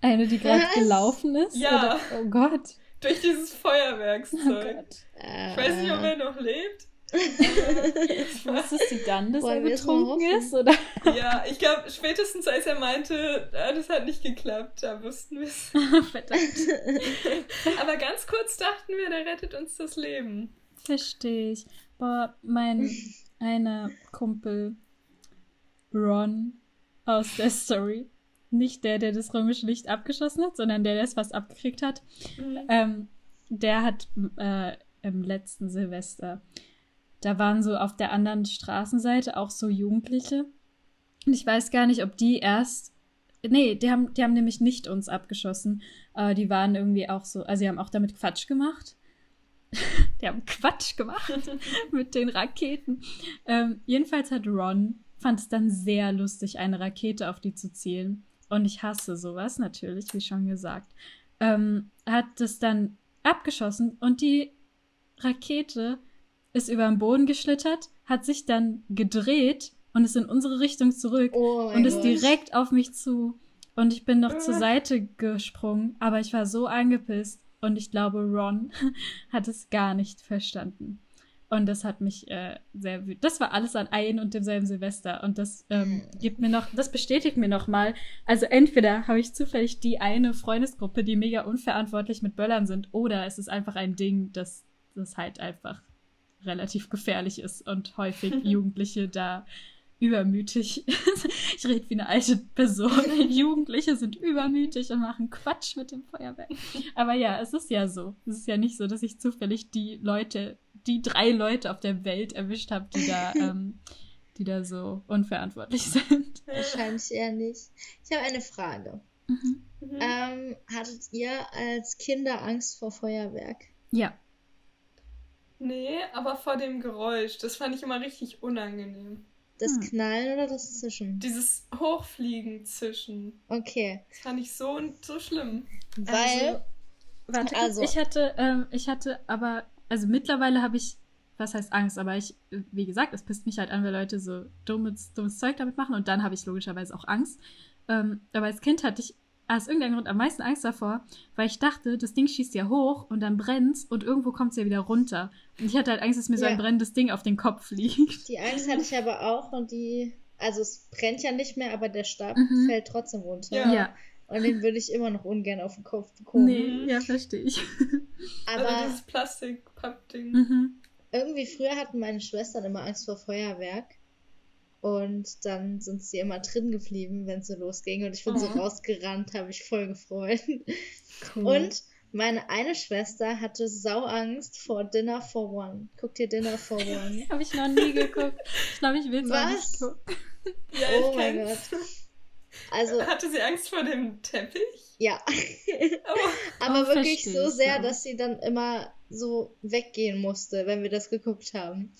Eine, die gerade gelaufen ist? Ja. Oder? Oh Gott. Durch dieses Oh Feuerwerkszeug. Gott. ich weiß nicht, ob er noch lebt. <laughs> Wusstest du dann, dass Wollen er betrunken ist? Oder? Ja, ich glaube, spätestens als er meinte, ah, das hat nicht geklappt, da wussten wir es. <laughs> Verdammt. <laughs> Aber ganz kurz dachten wir, der rettet uns das Leben. Verstehe ich. Boah, mein einer Kumpel Ron aus der Story. Nicht der, der das römische Licht abgeschossen hat, sondern der, der es fast abgekriegt hat. Ähm, der hat äh, im letzten Silvester, da waren so auf der anderen Straßenseite auch so Jugendliche. Und ich weiß gar nicht, ob die erst. Nee, die haben, die haben nämlich nicht uns abgeschossen. Äh, die waren irgendwie auch so, also sie haben auch damit Quatsch gemacht. <laughs> die haben Quatsch gemacht <laughs> mit den Raketen. Ähm, jedenfalls hat Ron, fand es dann sehr lustig, eine Rakete auf die zu zielen. Und ich hasse sowas natürlich, wie schon gesagt. Ähm, hat es dann abgeschossen und die Rakete ist über den Boden geschlittert, hat sich dann gedreht und ist in unsere Richtung zurück Oh und ist Gott. direkt auf mich zu. Und ich bin noch zur Äh. Seite gesprungen, aber ich war so angepisst und ich glaube, Ron <laughs> hat es gar nicht verstanden. Und das hat mich äh, sehr wütend. Das war alles an ein und demselben Silvester. Und das ähm, gibt mir noch, das bestätigt mir noch mal. Also entweder habe ich zufällig die eine Freundesgruppe, die mega unverantwortlich mit Böllern sind, oder es ist einfach ein Ding, dass das halt einfach relativ gefährlich ist und häufig <laughs> Jugendliche da übermütig. <laughs> ich rede wie eine alte Person. <laughs> Jugendliche sind übermütig und machen Quatsch mit dem Feuerwerk. Aber ja, es ist ja so. Es ist ja nicht so, dass ich zufällig die Leute, die drei Leute auf der Welt erwischt habe, die da, <laughs> ähm, die da so unverantwortlich sind. Wahrscheinlich eher nicht. Ich habe eine Frage. Mhm. Mhm. Ähm, hattet ihr als Kinder Angst vor Feuerwerk? Ja. Nee, aber vor dem Geräusch. Das fand ich immer richtig unangenehm. Das Hm. Knallen oder das Zischen? Dieses Hochfliegen zwischen. Okay. Das fand ich so, so schlimm. Weil, Warte, Also- ich hatte, ähm, ich hatte aber, also mittlerweile habe ich, was heißt Angst, aber ich, wie gesagt, es pisst mich halt an, wenn Leute so dummes, dummes Zeug damit machen und dann habe ich logischerweise auch Angst. Ähm, aber als Kind hatte ich aus irgendeinem Grund am meisten Angst davor, weil ich dachte, das Ding schießt ja hoch und dann brennt's und irgendwo kommt's ja wieder runter. Und ich hatte halt Angst, dass mir so Ja. ein brennendes Ding auf den Kopf fliegt. die Angst hatte ich aber auch und die, also es brennt ja nicht mehr, aber der Stab Mhm. fällt trotzdem runter. Ja. Ja, Und den würde ich immer noch ungern auf den Kopf bekommen. nee, ja, verstehe ich. Aber Aber dieses Plastik-Papp-Ding. mhm. irgendwie früher hatten meine Schwestern immer Angst vor Feuerwerk. Und dann sind sie immer drin geblieben, wenn es so losging. Und ich bin so Oh. rausgerannt, habe ich voll gefreut. Cool. Und meine eine Schwester hatte Sauangst vor Dinner for One. Guck dir Dinner for <laughs> One. Habe ich noch nie geguckt. Ich glaube, ich will es auch Was? nicht gucken. <laughs> Ja, oh ich mein kenn's. Gott. Also, Hatte sie Angst vor dem Teppich? ja. Aber <laughs> Aber Oh, wirklich so sehr, ja. dass sie dann immer so weggehen musste, wenn wir das geguckt haben.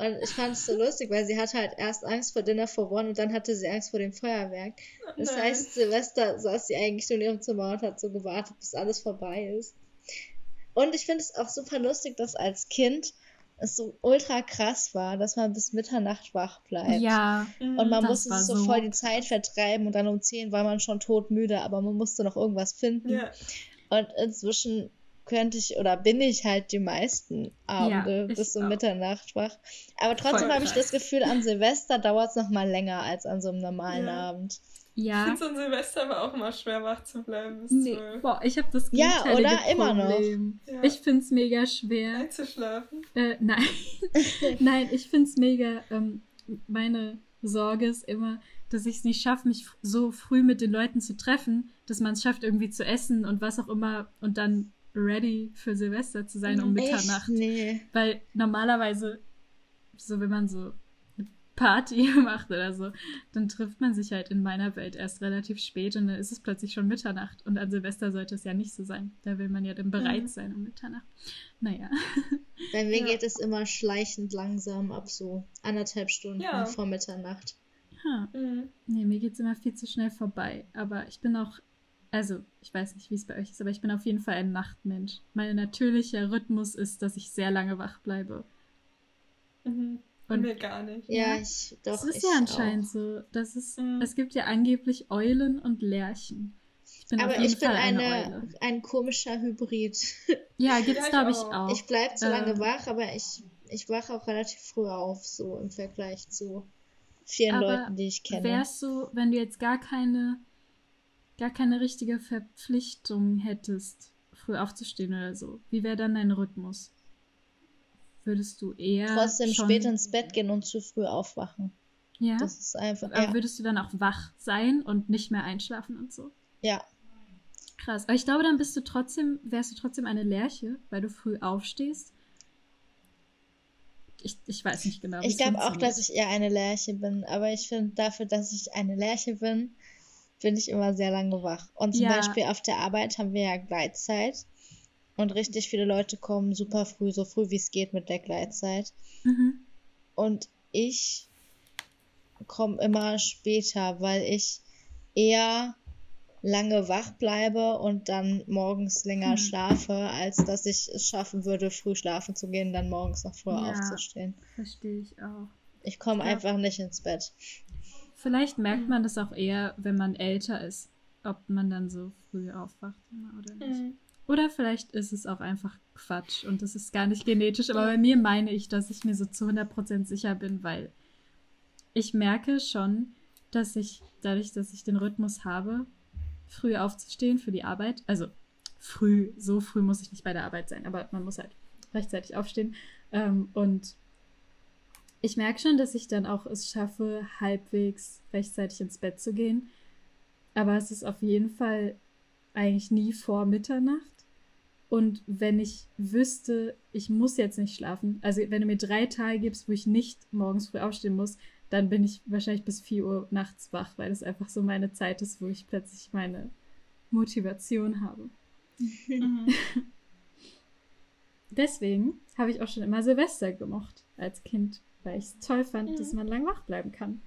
Und ich fand es so lustig, weil sie hatte halt erst Angst vor Dinner for One und dann hatte sie Angst vor dem Feuerwerk. Das nein. heißt, Silvester saß sie eigentlich nur in ihrem Zimmer und hat so gewartet, bis alles vorbei ist. Und ich finde es auch super lustig, dass als Kind es so ultra krass war, dass man bis Mitternacht wach bleibt. Ja, Mhm. Und man Das musste so so voll die Zeit vertreiben und dann um 10 war man schon todmüde, aber man musste noch irgendwas finden. Ja. Und inzwischen könnte ich oder bin ich halt die meisten Abende ich bis um auch. Mitternacht wach. Aber trotzdem habe ich das Gefühl, an Silvester dauert es noch mal länger als an so einem normalen Ja. Abend. Ich ja. finde so ein Silvester aber auch immer schwer wach zu bleiben bis Nee, boah, ich habe das Ja, oder? Immer noch. Problem. Ja. Ich find's mega schwer. Einzuschlafen. Äh, nein, <laughs> nein, ich find's mega. Ähm, meine Sorge ist immer, dass ich es nicht schaffe, mich so früh mit den Leuten zu treffen, dass man es schafft, irgendwie zu essen und was auch immer und dann ready für Silvester zu sein um. Echt? Mitternacht. Nee. Weil normalerweise, so wenn man so eine Party <laughs> macht oder so, dann trifft man sich halt in meiner Welt erst relativ spät und dann ist es plötzlich schon Mitternacht. Und an Silvester sollte es ja nicht so sein. Da will man ja dann bereit Mhm. sein um Mitternacht. Naja. Bei mir <laughs> Ja. geht es immer schleichend langsam ab so anderthalb Stunden Ja. vor Mitternacht. Ha. Mhm. Nee, mir geht's immer viel zu schnell vorbei. Aber ich bin auch, also ich weiß nicht, wie es bei euch ist, aber ich bin auf jeden Fall ein Nachtmensch. Mein natürlicher Rhythmus ist, dass ich sehr lange wach bleibe. Mhm. Und- mir gar nicht. Ja, Ja. ich doch. Das ist ich ja anscheinend auch. so. Das ist, Mhm. es gibt ja angeblich Eulen und Lerchen. Ich bin Aber auf jeden ich bin Fall eine, eine, ein komischer Hybrid. <laughs> Ja, gibt's glaube ich auch. Ich bleib zu lange Äh. wach, aber ich, ich wache auch relativ früh auf, so im Vergleich zu vielen Aber Leuten, die ich kenne. Wär's so, wenn du jetzt gar keine, gar keine richtige Verpflichtung hättest, früh aufzustehen oder so, wie wäre dann dein Rhythmus? Würdest du eher Trotzdem schon, spät ins Bett gehen und zu früh aufwachen. Ja. Das ist einfach. Aber Ja, würdest du dann auch wach sein und nicht mehr einschlafen und so? ja. Krass. Aber ich glaube, dann bist du trotzdem, wärst du trotzdem eine Lerche, weil du früh aufstehst. Ich, ich weiß nicht genau. Ich glaube auch, dass ich eher eine Lerche bin, aber ich finde, dafür, dass ich eine Lerche bin, bin ich immer sehr lange wach. Und zum Ja. Beispiel auf der Arbeit haben wir ja Gleitzeit. Und richtig viele Leute kommen super früh, so früh wie es geht mit der Gleitzeit. Mhm. Und ich komme immer später, weil ich eher lange wach bleibe und dann morgens länger Hm. schlafe, als dass ich es schaffen würde, früh schlafen zu gehen, dann morgens noch früher Ja. aufzustehen. Verstehe ich auch. Ich komme einfach nicht ins Bett. Vielleicht merkt man das auch eher, wenn man älter ist, ob man dann so früh aufwacht oder nicht. Mhm. Oder vielleicht ist es auch einfach Quatsch und das ist gar nicht genetisch, aber bei mir meine ich, dass ich mir so zu 100% sicher bin, weil ich merke schon, dass ich dadurch, dass ich den Rhythmus habe, früh aufzustehen für die Arbeit, also früh, so früh muss ich nicht bei der Arbeit sein, aber man muss halt rechtzeitig aufstehen ähm, und ich merke schon, dass ich dann auch es schaffe, halbwegs rechtzeitig ins Bett zu gehen. Aber es ist auf jeden Fall eigentlich nie vor Mitternacht. Und wenn ich wüsste, ich muss jetzt nicht schlafen, also wenn du mir drei Tage gibst, wo ich nicht morgens früh aufstehen muss, dann bin ich wahrscheinlich bis 4 Uhr nachts wach, weil das einfach so meine Zeit ist, wo ich plötzlich meine Motivation habe. Mhm. <laughs> Deswegen habe ich auch schon immer Silvester gemocht als Kind, weil ich es toll fand, Mhm. dass man lang wach bleiben kann.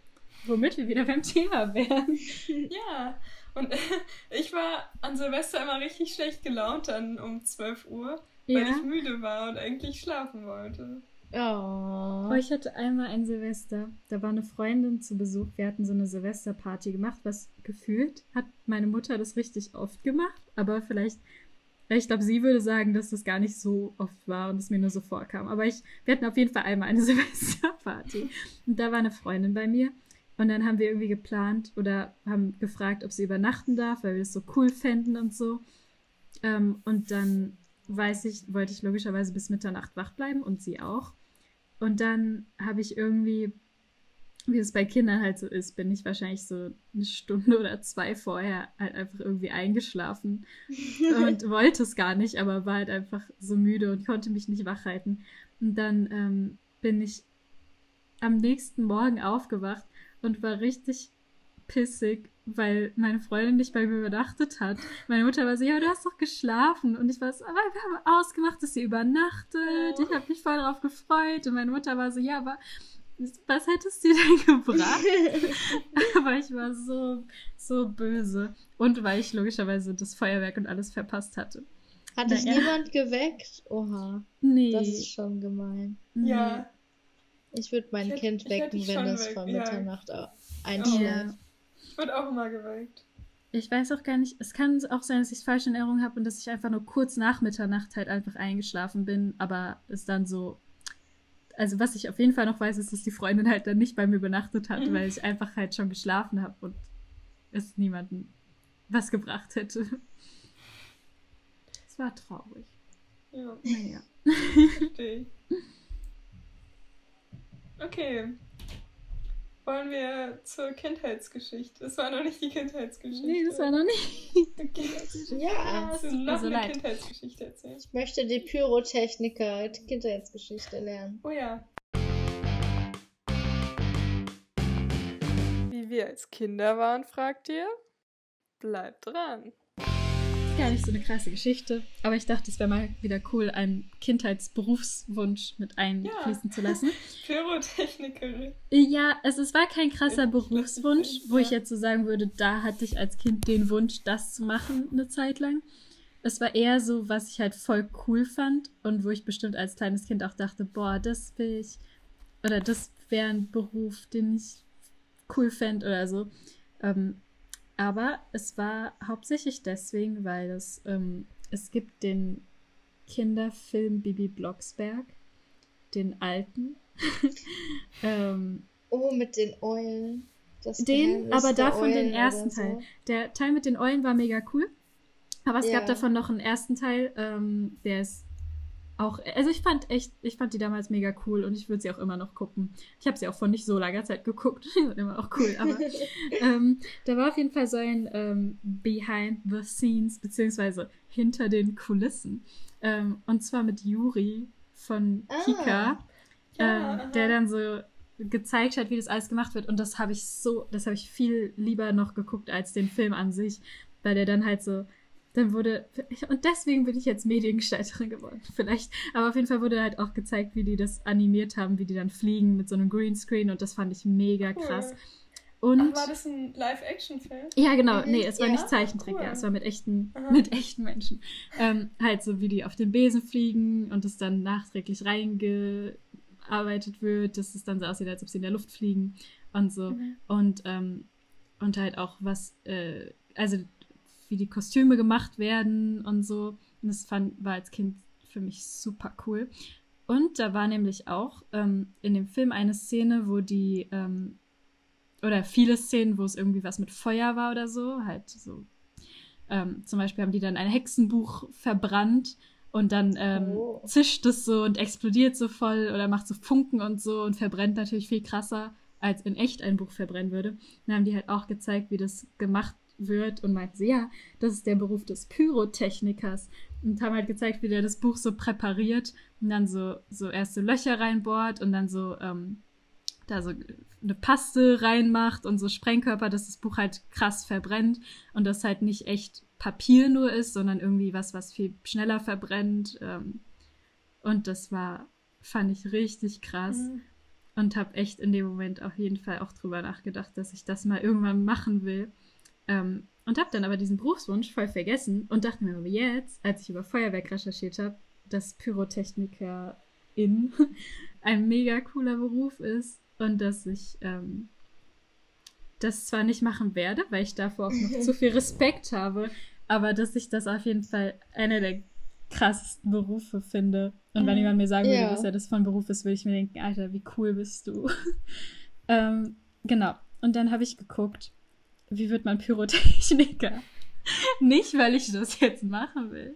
Womit wir wieder beim Thema wären. <laughs> Ja, und <laughs> ich war an Silvester immer richtig schlecht gelaunt dann um 12 Uhr, weil Ja. ich müde war und eigentlich schlafen wollte. Oh. Oh, ich hatte einmal ein Silvester. Da war eine Freundin zu Besuch. Wir hatten so eine Silvesterparty gemacht, was gefühlt hat meine Mutter das richtig oft gemacht. Aber vielleicht, ich glaube, sie würde sagen, dass das gar nicht so oft war und es mir nur so vorkam. Aber ich, wir hatten auf jeden Fall einmal eine <laughs> Silvesterparty. Und da war eine Freundin bei mir. Und dann haben wir irgendwie geplant oder haben gefragt, ob sie übernachten darf, weil wir es so cool fänden und so. Ähm, und dann weiß ich, wollte ich logischerweise bis Mitternacht wach bleiben und sie auch. Und dann habe ich irgendwie, wie es bei Kindern halt so ist, bin ich wahrscheinlich so eine Stunde oder zwei vorher halt einfach irgendwie eingeschlafen <laughs> und wollte es gar nicht, aber war halt einfach so müde und konnte mich nicht wach halten. Und dann ähm, bin ich am nächsten Morgen aufgewacht und war richtig pissig, weil meine Freundin nicht bei mir übernachtet hat. Meine Mutter war so, ja, du hast doch geschlafen. Und ich war so, aber wir haben ausgemacht, dass sie übernachtet. Ich habe mich voll darauf gefreut. Und meine Mutter war so, ja, aber was hättest du denn gebracht? <laughs> aber ich war so, so böse. Und weil ich logischerweise das Feuerwerk und alles verpasst hatte. Hat dich Naja. niemand geweckt? Oha, Nee. das ist schon gemein. Ja, Ich würde mein Ich Kind ich hätt wecken, wenn weg- vor ja. Mitternacht au- einschläft. Ja. ich wurde auch immer geweckt. Ich weiß auch gar nicht, es kann auch sein, dass ich es falsch in Erinnerung habe und dass ich einfach nur kurz nach Mitternacht halt einfach eingeschlafen bin, aber es dann so. Also, was ich auf jeden Fall noch weiß, ist, dass die Freundin halt dann nicht bei mir übernachtet hat, Mhm. weil ich einfach halt schon geschlafen habe und es niemandem was gebracht hätte. Es war traurig. Ja, Naja. verstehe. Okay. Wollen wir zur Kindheitsgeschichte? Das war noch nicht die Kindheitsgeschichte. Nee, das war noch nicht. Okay. <laughs> Ja, Hast du noch so eine leid. Kindheitsgeschichte erzählen? ich möchte die Pyrotechniker Kindheitsgeschichte lernen. Oh ja. Wie wir als Kinder waren, fragt ihr? Bleibt dran. Gar nicht so eine krasse Geschichte, aber ich dachte, es wäre mal wieder cool, einen Kindheitsberufswunsch mit einfließen zu lassen. <laughs> Pyrotechnikerin. Ja, also es war kein krasser Ich- Berufswunsch, wo ich ja. jetzt so sagen würde, da hatte ich als Kind den Wunsch, das zu machen eine Zeit lang. Es war eher so, was ich halt voll cool fand und wo ich bestimmt als kleines Kind auch dachte, boah, das will ich oder das wäre ein Beruf, den ich cool fände oder so. Ähm, aber es war hauptsächlich deswegen, weil es, ähm, es gibt den Kinderfilm Bibi Blocksberg, den alten. <laughs> ähm, Oh, mit den Eulen. Das den, Geheimnis aber davon den Eulen ersten oder so. Teil. Der Teil mit den Eulen war mega cool. Aber es Ja. gab davon noch einen ersten Teil, ähm, der ist auch, also ich fand echt, ich fand die damals mega cool und ich würde sie auch immer noch gucken. Ich habe sie auch vor nicht so langer Zeit geguckt. <laughs> Die sind immer auch cool, aber <laughs> ähm, da war auf jeden Fall so ein ähm, Behind the Scenes, beziehungsweise hinter den Kulissen. Ähm, und zwar mit Juri von Ah. Kika, Ja, ähm, der dann so gezeigt hat, wie das alles gemacht wird. Und das habe ich so, das habe ich viel lieber noch geguckt als den Film an sich, weil der dann halt so dann wurde, und deswegen bin ich jetzt Mediengestalterin geworden, vielleicht. Aber auf jeden Fall wurde halt auch gezeigt, wie die das animiert haben, wie die dann fliegen mit so einem Greenscreen und das fand ich mega krass. Cool. Und Ach, war das ein Live-Action-Film? ja, genau, Mhm, nee, es war ja, nicht Zeichentrick, cool. ja, es war mit echten, Aha. mit echten Menschen. Ähm, halt so, wie die auf den Besen fliegen und es dann nachträglich reingearbeitet wird, dass es dann so aussieht, als ob sie in der Luft fliegen und so. Mhm. Und, ähm, und halt auch was, äh, also wie die Kostüme gemacht werden und so. Und das fand, war als Kind für mich super cool. Und da war nämlich auch ähm, in dem Film eine Szene, wo die, ähm, oder viele Szenen, wo es irgendwie was mit Feuer war oder so, halt so. Ähm, zum Beispiel haben die dann ein Hexenbuch verbrannt und dann ähm, Oh. zischt es so und explodiert so voll oder macht so Funken und so und verbrennt natürlich viel krasser, als in echt ein Buch verbrennen würde. Dann haben die halt auch gezeigt, wie das gemacht wird und meinten sie, ja, das ist der Beruf des Pyrotechnikers. Und haben halt gezeigt, wie der das Buch so präpariert und dann so, so erste Löcher reinbohrt und dann so ähm, da so eine Paste reinmacht und so Sprengkörper, dass das Buch halt krass verbrennt und das halt nicht echt Papier nur ist, sondern irgendwie was, was viel schneller verbrennt. Ähm, und das war, fand ich richtig krass Mhm. und habe echt in dem Moment auf jeden Fall auch drüber nachgedacht, dass ich das mal irgendwann machen will. Ähm, und habe dann aber diesen Berufswunsch voll vergessen und dachte mir aber jetzt, als ich über Feuerwerk recherchiert habe, dass Pyrotechnikerin <laughs> ein mega cooler Beruf ist und dass ich ähm, das zwar nicht machen werde, weil ich davor auch noch <laughs> zu viel Respekt habe, aber dass ich das auf jeden Fall einer der krassesten Berufe finde. Und wenn Mhm. jemand mir sagen würde, Ja. was er das von Beruf ist, würde ich mir denken, Alter, wie cool bist du. <laughs> ähm, genau. Und dann habe ich geguckt, wie wird man Pyrotechniker? <laughs> Nicht, weil ich das jetzt machen will.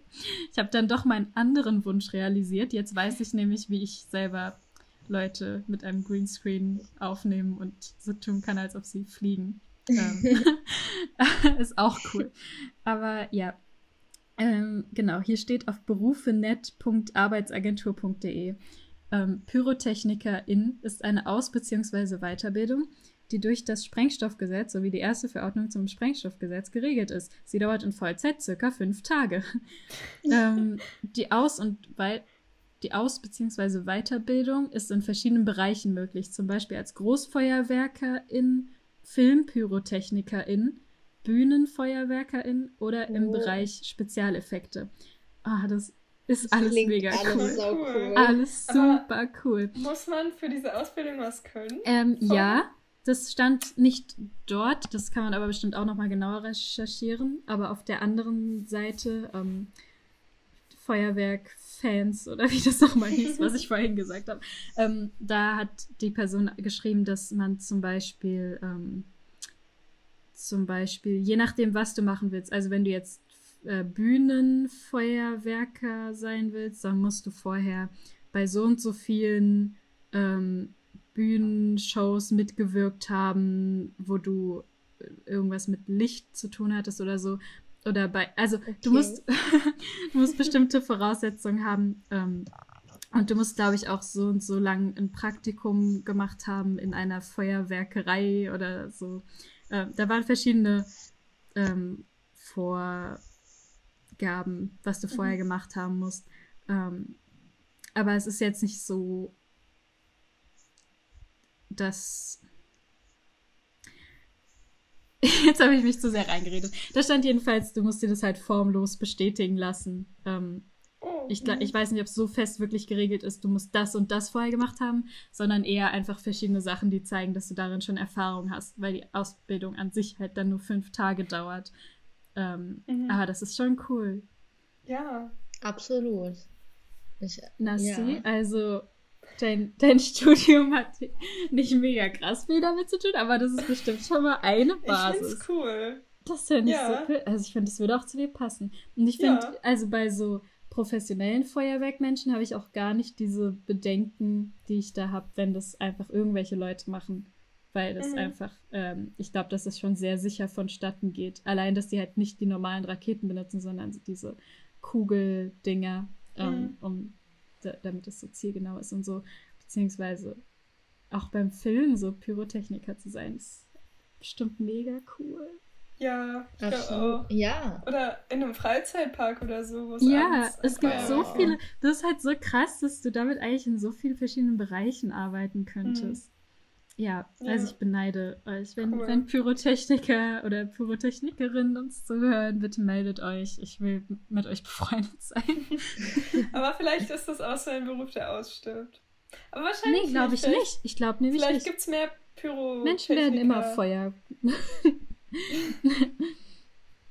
Ich habe dann doch meinen anderen Wunsch realisiert. Jetzt weiß ich nämlich, wie ich selber Leute mit einem Greenscreen aufnehmen und so tun kann, als ob sie fliegen. Ähm, <laughs> ist auch cool. Aber ja, ähm, genau, hier steht auf berufenet.arbeitsagentur.de. Ähm, Pyrotechnikerin ist eine Aus- bzw. Weiterbildung, die durch das Sprengstoffgesetz sowie die erste Verordnung zum Sprengstoffgesetz geregelt ist. Sie dauert in Vollzeit circa fünf Tage. <laughs> ähm, die Aus- und Wei die Aus- bzw. Weiterbildung ist in verschiedenen Bereichen möglich, zum Beispiel als Großfeuerwerkerin, Filmpyrotechnikerin, Bühnenfeuerwerkerin oder im Oh. Bereich Spezialeffekte. Ah, das ist Das alles mega alles cool. so Cool. Alles Aber- super cool. Muss man für diese Ausbildung was können? Ähm, ja, das stand nicht dort. Das kann man aber bestimmt auch nochmal genauer recherchieren. Aber auf der anderen Seite, ähm, Feuerwerk-Fans oder wie das nochmal hieß, was ich <laughs> vorhin gesagt habe, ähm, da hat die Person geschrieben, dass man zum Beispiel, ähm, zum Beispiel, je nachdem, was du machen willst, also wenn du jetzt äh, Bühnenfeuerwerker sein willst, dann musst du vorher bei so und so vielen ähm, Bühnenshows mitgewirkt haben, wo du irgendwas mit Licht zu tun hattest oder so. Oder bei, also Okay. du musst, <laughs> du musst bestimmte Voraussetzungen haben. Ähm, und du musst, glaube ich, auch so und so lang ein Praktikum gemacht haben in einer Feuerwerkerei oder so. Ähm, da waren verschiedene ähm, Vorgaben, was du vorher gemacht haben musst. Ähm, aber es ist jetzt nicht so, dass. <laughs> Jetzt habe ich mich zu sehr reingeredet. Da stand jedenfalls, du musst dir das halt formlos bestätigen lassen. Ähm, Oh, ich, gla- ich weiß nicht, ob es so fest wirklich geregelt ist, du musst das und das vorher gemacht haben, sondern eher einfach verschiedene Sachen, die zeigen, dass du darin schon Erfahrung hast, weil die Ausbildung an sich halt dann nur fünf Tage dauert. Ähm, Mhm. Aber das ist schon cool. Ja. Absolut. Ich, Nassi, Ja. also dein, dein Studium hat nicht mega krass viel damit zu tun, aber das ist bestimmt schon mal eine Ich Basis. find's cool. Das ich Ja. so cool. Also ich finde, das würde auch zu dir passen. Und ich finde, Ja. also bei so professionellen Feuerwerkmenschen habe ich auch gar nicht diese Bedenken, die ich da habe, wenn das einfach irgendwelche Leute machen. Weil das Mhm. einfach, ähm, ich glaube, dass es schon sehr sicher vonstatten geht. Allein, dass die halt nicht die normalen Raketen benutzen, sondern so diese Kugeldinger, ähm, Mhm. um da, damit es so zielgenau ist und so. Beziehungsweise auch beim Film so Pyrotechniker zu sein, ist bestimmt mega cool. Ja, ich glaube so, auch. ja. Oder in einem Freizeitpark oder so. Ja, abends es gibt so viele. Das ist halt so krass, dass du damit eigentlich in so vielen verschiedenen Bereichen arbeiten könntest. Ja, Ja. also ich beneide euch. Wenn, Cool. wenn Pyrotechniker oder Pyrotechnikerinnen uns zuhören, bitte meldet euch. Ich will mit euch befreundet sein. <laughs> Aber vielleicht ist das auch so ein Beruf, der ausstirbt. Aber wahrscheinlich nee, glaube ich Vielleicht- nicht. Ich glaube nämlich Vielleicht nicht. gibt es mehr Pyro. Menschen werden immer Feuer. <laughs>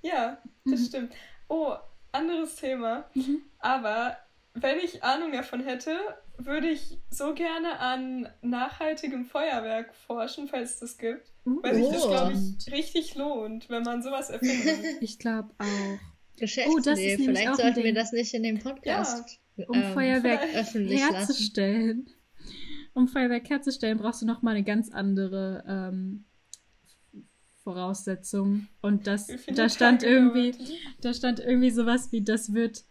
Ja, das stimmt. Oh, anderes Thema. Mhm. Aber wenn ich Ahnung davon hätte, würde ich so gerne an nachhaltigem Feuerwerk forschen, falls es das gibt. Weil sich das, Oh. glaube ich, richtig lohnt, wenn man sowas erfindet. <laughs> Ich glaube auch. Geschäftsidee. Oh, das ist nämlich Vielleicht sollten wir das nicht in dem Podcast Um ähm, Feuerwerk öffentlich lassen. herzustellen. Um Feuerwerk herzustellen, brauchst du nochmal eine ganz andere ähm, Voraussetzung. Und das, da stand Tage irgendwie, dauert da stand irgendwie sowas wie, das wird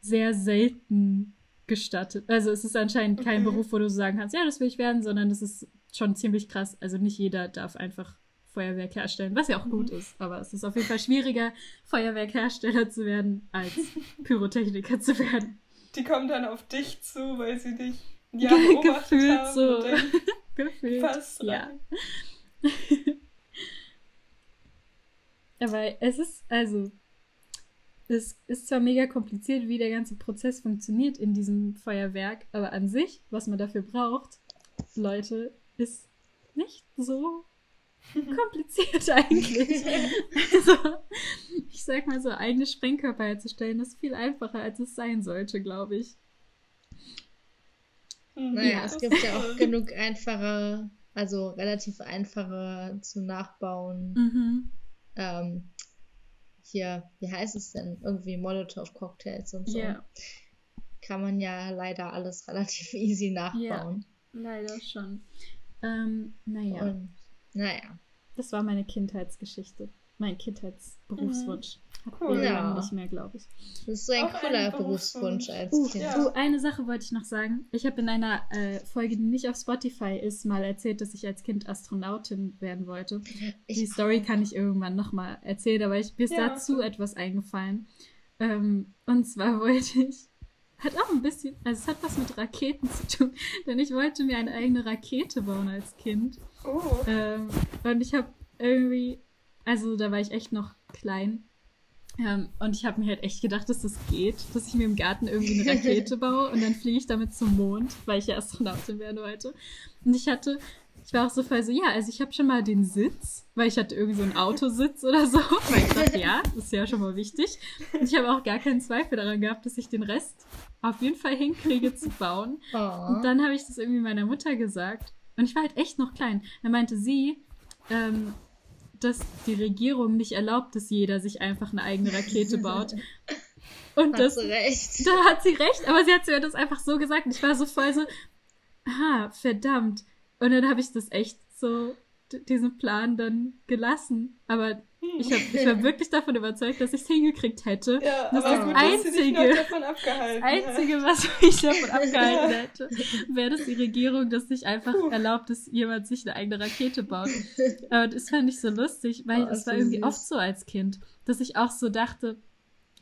sehr selten gestattet. Also es ist anscheinend kein Okay. Beruf, wo du sagen kannst, ja, das will ich werden, sondern es ist schon ziemlich krass. Also nicht jeder darf einfach Feuerwerk herstellen, was ja auch gut ist. Aber es ist auf jeden Fall schwieriger, Feuerwerkhersteller zu werden, als <laughs> Pyrotechniker zu werden. Die kommen dann auf dich zu, weil sie dich ja, beobachtet gefühlt haben so. <laughs> Gefühlt. passt ja. <laughs> Aber es ist, also, es ist zwar mega kompliziert, wie der ganze Prozess funktioniert in diesem Feuerwerk, aber an sich, was man dafür braucht, Leute, ist nicht so <laughs> kompliziert eigentlich. also, ich sag mal so, eigene Sprengkörper herzustellen, ist viel einfacher, als es sein sollte, glaube ich. Hm, Naja, Ja. es gibt ja auch genug einfache, also relativ einfache zu nachbauen. Mhm. Ähm, hier, wie heißt es denn? Irgendwie Molotow-Cocktails und so. Ja, Kann man ja leider alles <laughs> relativ easy nachbauen. leider schon. Ähm, naja. Und naja. Das war meine Kindheitsgeschichte. Mein Kindheitsberufswunsch. Hatten Cool. Ja. nicht mehr, glaube ich. Das ist so ein Auch ein cooler Berufswunsch. Berufswunsch als Uh, Kind. Ja. uh, eine Sache wollte ich noch sagen. Ich habe in einer äh, Folge, die nicht auf Spotify ist, mal erzählt, dass ich als Kind Astronautin werden wollte. Die Ich, Story kann ich irgendwann nochmal erzählen, aber ich, mir ist Ja. dazu etwas eingefallen. Ähm, und zwar <laughs> wollte ich, hat auch ein bisschen, also es hat was mit Raketen zu tun, <laughs> denn ich wollte mir eine eigene Rakete bauen als Kind. Oh, Ähm, und ich habe irgendwie, also da war ich echt noch klein. Ähm, und ich habe mir halt echt gedacht, dass das geht, dass ich mir im Garten irgendwie eine Rakete <laughs> baue und dann fliege ich damit zum Mond, weil ich ja Astronautin werden wollte. Und ich hatte, ich war auch so voll so, ja, also ich habe schon mal den Sitz, weil ich hatte irgendwie so einen Autositz oder so. Weil ich dachte, ja, das ist ja schon mal wichtig. Und ich habe auch gar keinen Zweifel daran gehabt, dass ich den Rest auf jeden Fall hinkriege zu bauen. oh. Und dann habe ich das irgendwie meiner Mutter gesagt. Und ich war halt echt noch klein. Dann meinte sie, ähm, dass die Regierung nicht erlaubt, dass jeder sich einfach eine eigene Rakete baut. Und das, Hast du recht. da hat sie recht, aber sie hat mir das einfach so gesagt. Ich war so voll so, aha, verdammt. Und dann habe ich das echt so, diesen Plan dann gelassen. Aber ich, hab, ich war wirklich davon überzeugt, dass ich es hingekriegt hätte. ja, Das aber gut, das dass Einzige. davon abgehalten Das Einzige, was mich davon abgehalten hätte, <laughs> wäre, dass die Regierung das nicht einfach Puh. erlaubt, dass jemand sich eine eigene Rakete baut. Aber das fand ich so lustig, weil Oh, es ist war so irgendwie süß. oft so als Kind, dass ich auch so dachte,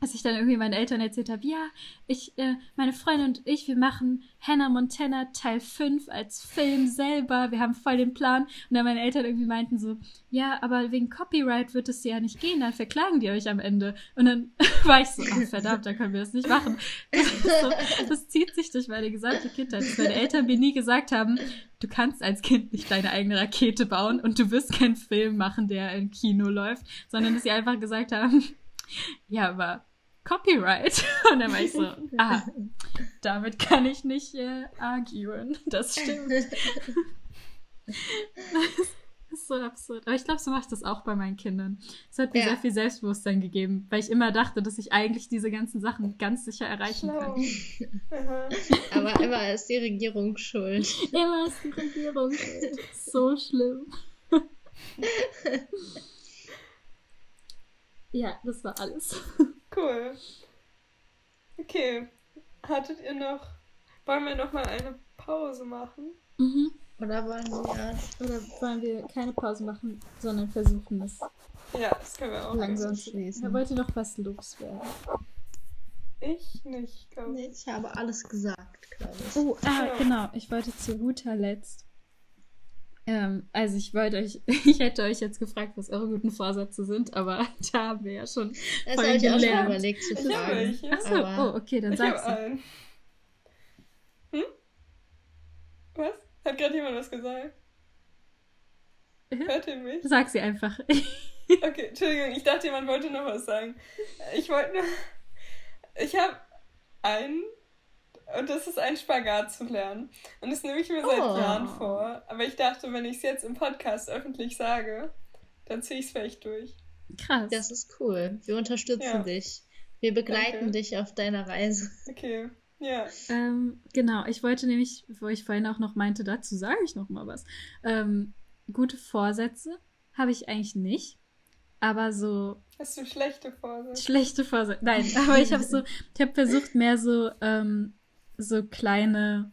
dass ich dann irgendwie meinen Eltern erzählt habe, ja, ich, äh, meine Freundin und ich, wir machen Hannah Montana Teil 5 als Film selber, wir haben voll den Plan. Und dann meine Eltern irgendwie meinten so, ja, aber wegen Copyright wird es ja nicht gehen, dann verklagen die euch am Ende. Und dann <laughs> war ich so, ach verdammt, dann können wir das nicht machen. Das, so, das zieht sich durch meine gesamte Kindheit, dass meine Eltern mir nie gesagt haben, du kannst als Kind nicht deine eigene Rakete bauen und du wirst keinen Film machen, der im Kino läuft, sondern dass sie einfach gesagt haben, <laughs> ja, aber Copyright. <laughs> Und dann war ich so, <laughs> ah, damit kann ich nicht äh, arguen. Das stimmt. Das ist so absurd. Aber ich glaube, so mache ich das auch bei meinen Kindern. Es hat mir Ja. sehr viel Selbstbewusstsein gegeben, weil ich immer dachte, dass ich eigentlich diese ganzen Sachen ganz sicher erreichen Schlau. kann. Aber immer ist die Regierung schuld. Immer ist die Regierung schuld. So schlimm. Ja, das war alles. <laughs> Cool. Okay. Hattet ihr noch. Wollen wir noch mal eine Pause machen? Mhm. Oder wollen wir. Oder wollen wir keine Pause machen, sondern versuchen es Ja, das können wir auch. langsam zu schließen. Er wollte noch was loswerden. Ich nicht, glaube ich. Nee, ich habe alles gesagt, glaube ich. Oh, ah, Ja. genau. Ich wollte zu guter Letzt. Ähm, also ich wollte euch, <laughs> ich hätte euch jetzt gefragt, was eure guten Vorsätze sind, aber <laughs> da haben wir ja schon. Das voll habe ich auch schon gelernt. überlegt zu Ich fragen. welche. Achso, Aber- oh, okay, dann Ich habe sag's. Hm? Was? Hat gerade jemand was gesagt? Hört ihr mich? Sag sie einfach. <laughs> Okay, Entschuldigung, ich dachte, jemand wollte noch was sagen. Ich wollte nur. Ich habe einen. Und das ist ein Spagat zu lernen. Und das nehme ich mir seit Oh. Jahren vor. Aber ich dachte, wenn ich es jetzt im Podcast öffentlich sage, dann ziehe ich es vielleicht durch. Krass. Das ist cool. Wir unterstützen Ja. dich. Wir begleiten Danke. dich auf deiner Reise. Okay. Ja. Ähm, genau, ich wollte nämlich, wo ich vorhin auch noch meinte, dazu sage ich noch mal was. Ähm, gute Vorsätze habe ich eigentlich nicht, aber so Hast du schlechte Vorsätze? schlechte Vorsätze. Nein, aber ich habe so, ich habe versucht mehr so ähm, so kleine,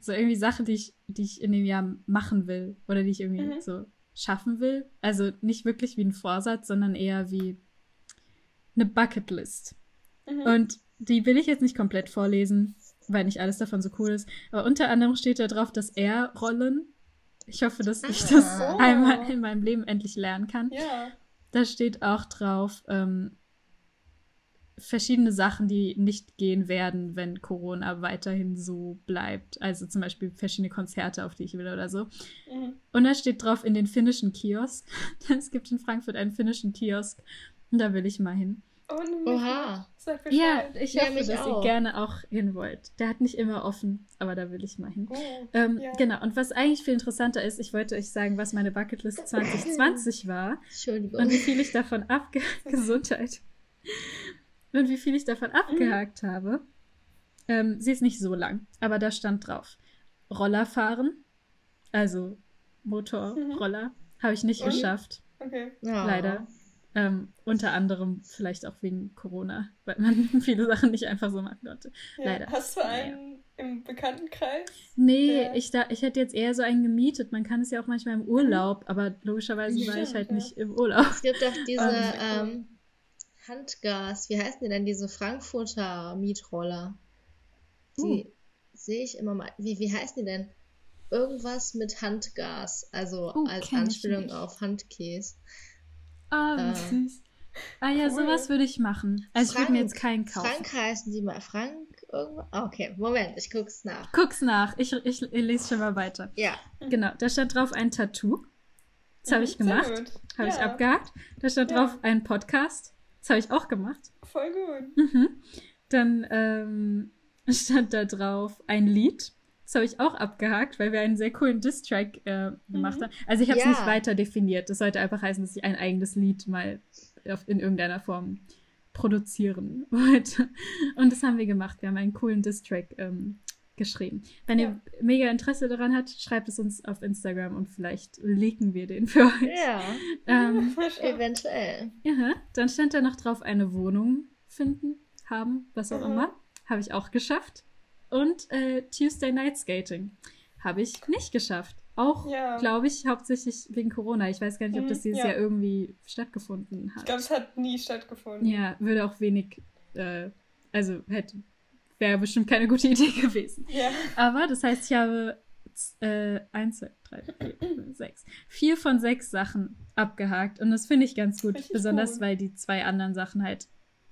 so irgendwie Sachen, die ich, die ich in dem Jahr machen will oder die ich irgendwie Mhm. so schaffen will. Also nicht wirklich wie ein Vorsatz, sondern eher wie eine Bucketlist. Mhm. Und die will ich jetzt nicht komplett vorlesen, weil nicht alles davon so cool ist. Aber unter anderem steht da drauf, das R-Rollen. Ich hoffe, dass ich das Oh. einmal in meinem Leben endlich lernen kann. Ja. Da steht auch drauf, ähm, verschiedene Sachen, die nicht gehen werden, wenn Corona weiterhin so bleibt. Also zum Beispiel verschiedene Konzerte, auf die ich will oder so. Mhm. Und da steht drauf in den finnischen Kiosk. <laughs> es gibt in Frankfurt einen finnischen Kiosk. Und da will ich mal hin. Oh, Oha. Sag Ja, ich Ja, hoffe, dass ihr auch. gerne auch hin wollt. Der hat nicht immer offen, aber da will ich mal hin. Oh. Ähm, Ja. Genau, und was eigentlich viel interessanter ist, ich wollte euch sagen, was meine Bucketlist <laughs> 2020 war Entschuldigung. und wie viel ich davon abge... Gesundheit. Und wie viel ich davon abgehakt habe. Ähm, sie ist nicht so lang, aber da stand drauf. Roller fahren, also Motorroller, habe ich nicht Und? geschafft. Okay. Ja. Leider. Ähm, unter anderem vielleicht auch wegen Corona, weil man <laughs> viele Sachen nicht einfach so machen konnte. Ja. Leider. Hast du einen im Bekanntenkreis? Nee, ich, da, ich hätte jetzt eher so einen gemietet. Man kann es ja auch manchmal im Urlaub, aber logischerweise war ich Stimmt, halt ja. nicht im Urlaub. Es gibt doch diese <laughs> Ähm, ähm, Handgas, wie heißen die denn, diese Frankfurter Mietroller? Die sehe ich immer mal. Wie, wie heißen die denn? Irgendwas mit Handgas, also Oh, als ich Anspielung auf Handkäse. Ah, wie Äh. süß. Ah ja, Cool. sowas würde ich machen. Also ich würde mir jetzt keinen kaufen. Frank heißen die mal. Frank irgendwas? Ah, Okay, Moment, ich guck's nach. Guck's nach. Ich, ich, ich lese schon mal weiter. Ja, Genau, da stand drauf ein Tattoo. Das habe ich Mhm, gemacht. Habe ich Ja, abgehakt. Da stand Ja. drauf ein Podcast. Das habe ich auch gemacht. Voll gut. Mhm. Dann ähm, <laughs> stand da drauf ein Lied. Das habe ich auch abgehakt, weil wir einen sehr coolen Diss-Track äh, gemacht Mhm. haben. Also ich habe es Ja. nicht weiter definiert. Das sollte einfach heißen, dass ich ein eigenes Lied mal auf, in irgendeiner Form produzieren <laughs> wollte. Und das haben wir gemacht. Wir haben einen coolen Diss-Track ähm, geschrieben. Wenn Ja. ihr mega Interesse daran habt, schreibt es uns auf Instagram und vielleicht leaken wir den für euch. ja, Ähm, <laughs> eventuell. ja, dann stand da noch drauf, eine Wohnung finden, haben, was auch Mhm. immer. Habe ich auch geschafft. Und äh, Tuesday Night Skating habe ich nicht geschafft. Auch, Ja. glaube ich, hauptsächlich wegen Corona. Ich weiß gar nicht, ob Mhm, das dieses ja. Jahr irgendwie stattgefunden Ich hat. glaube, es hat nie stattgefunden. Ja, würde auch wenig, äh, also hätte, wäre bestimmt keine gute Idee gewesen. Ja. Aber das heißt, ich habe äh, eins, zwei, drei, vier, fünf, sechs. Vier von sechs Sachen abgehakt. Und das finde ich ganz gut. Richtig besonders gut. weil die zwei anderen Sachen halt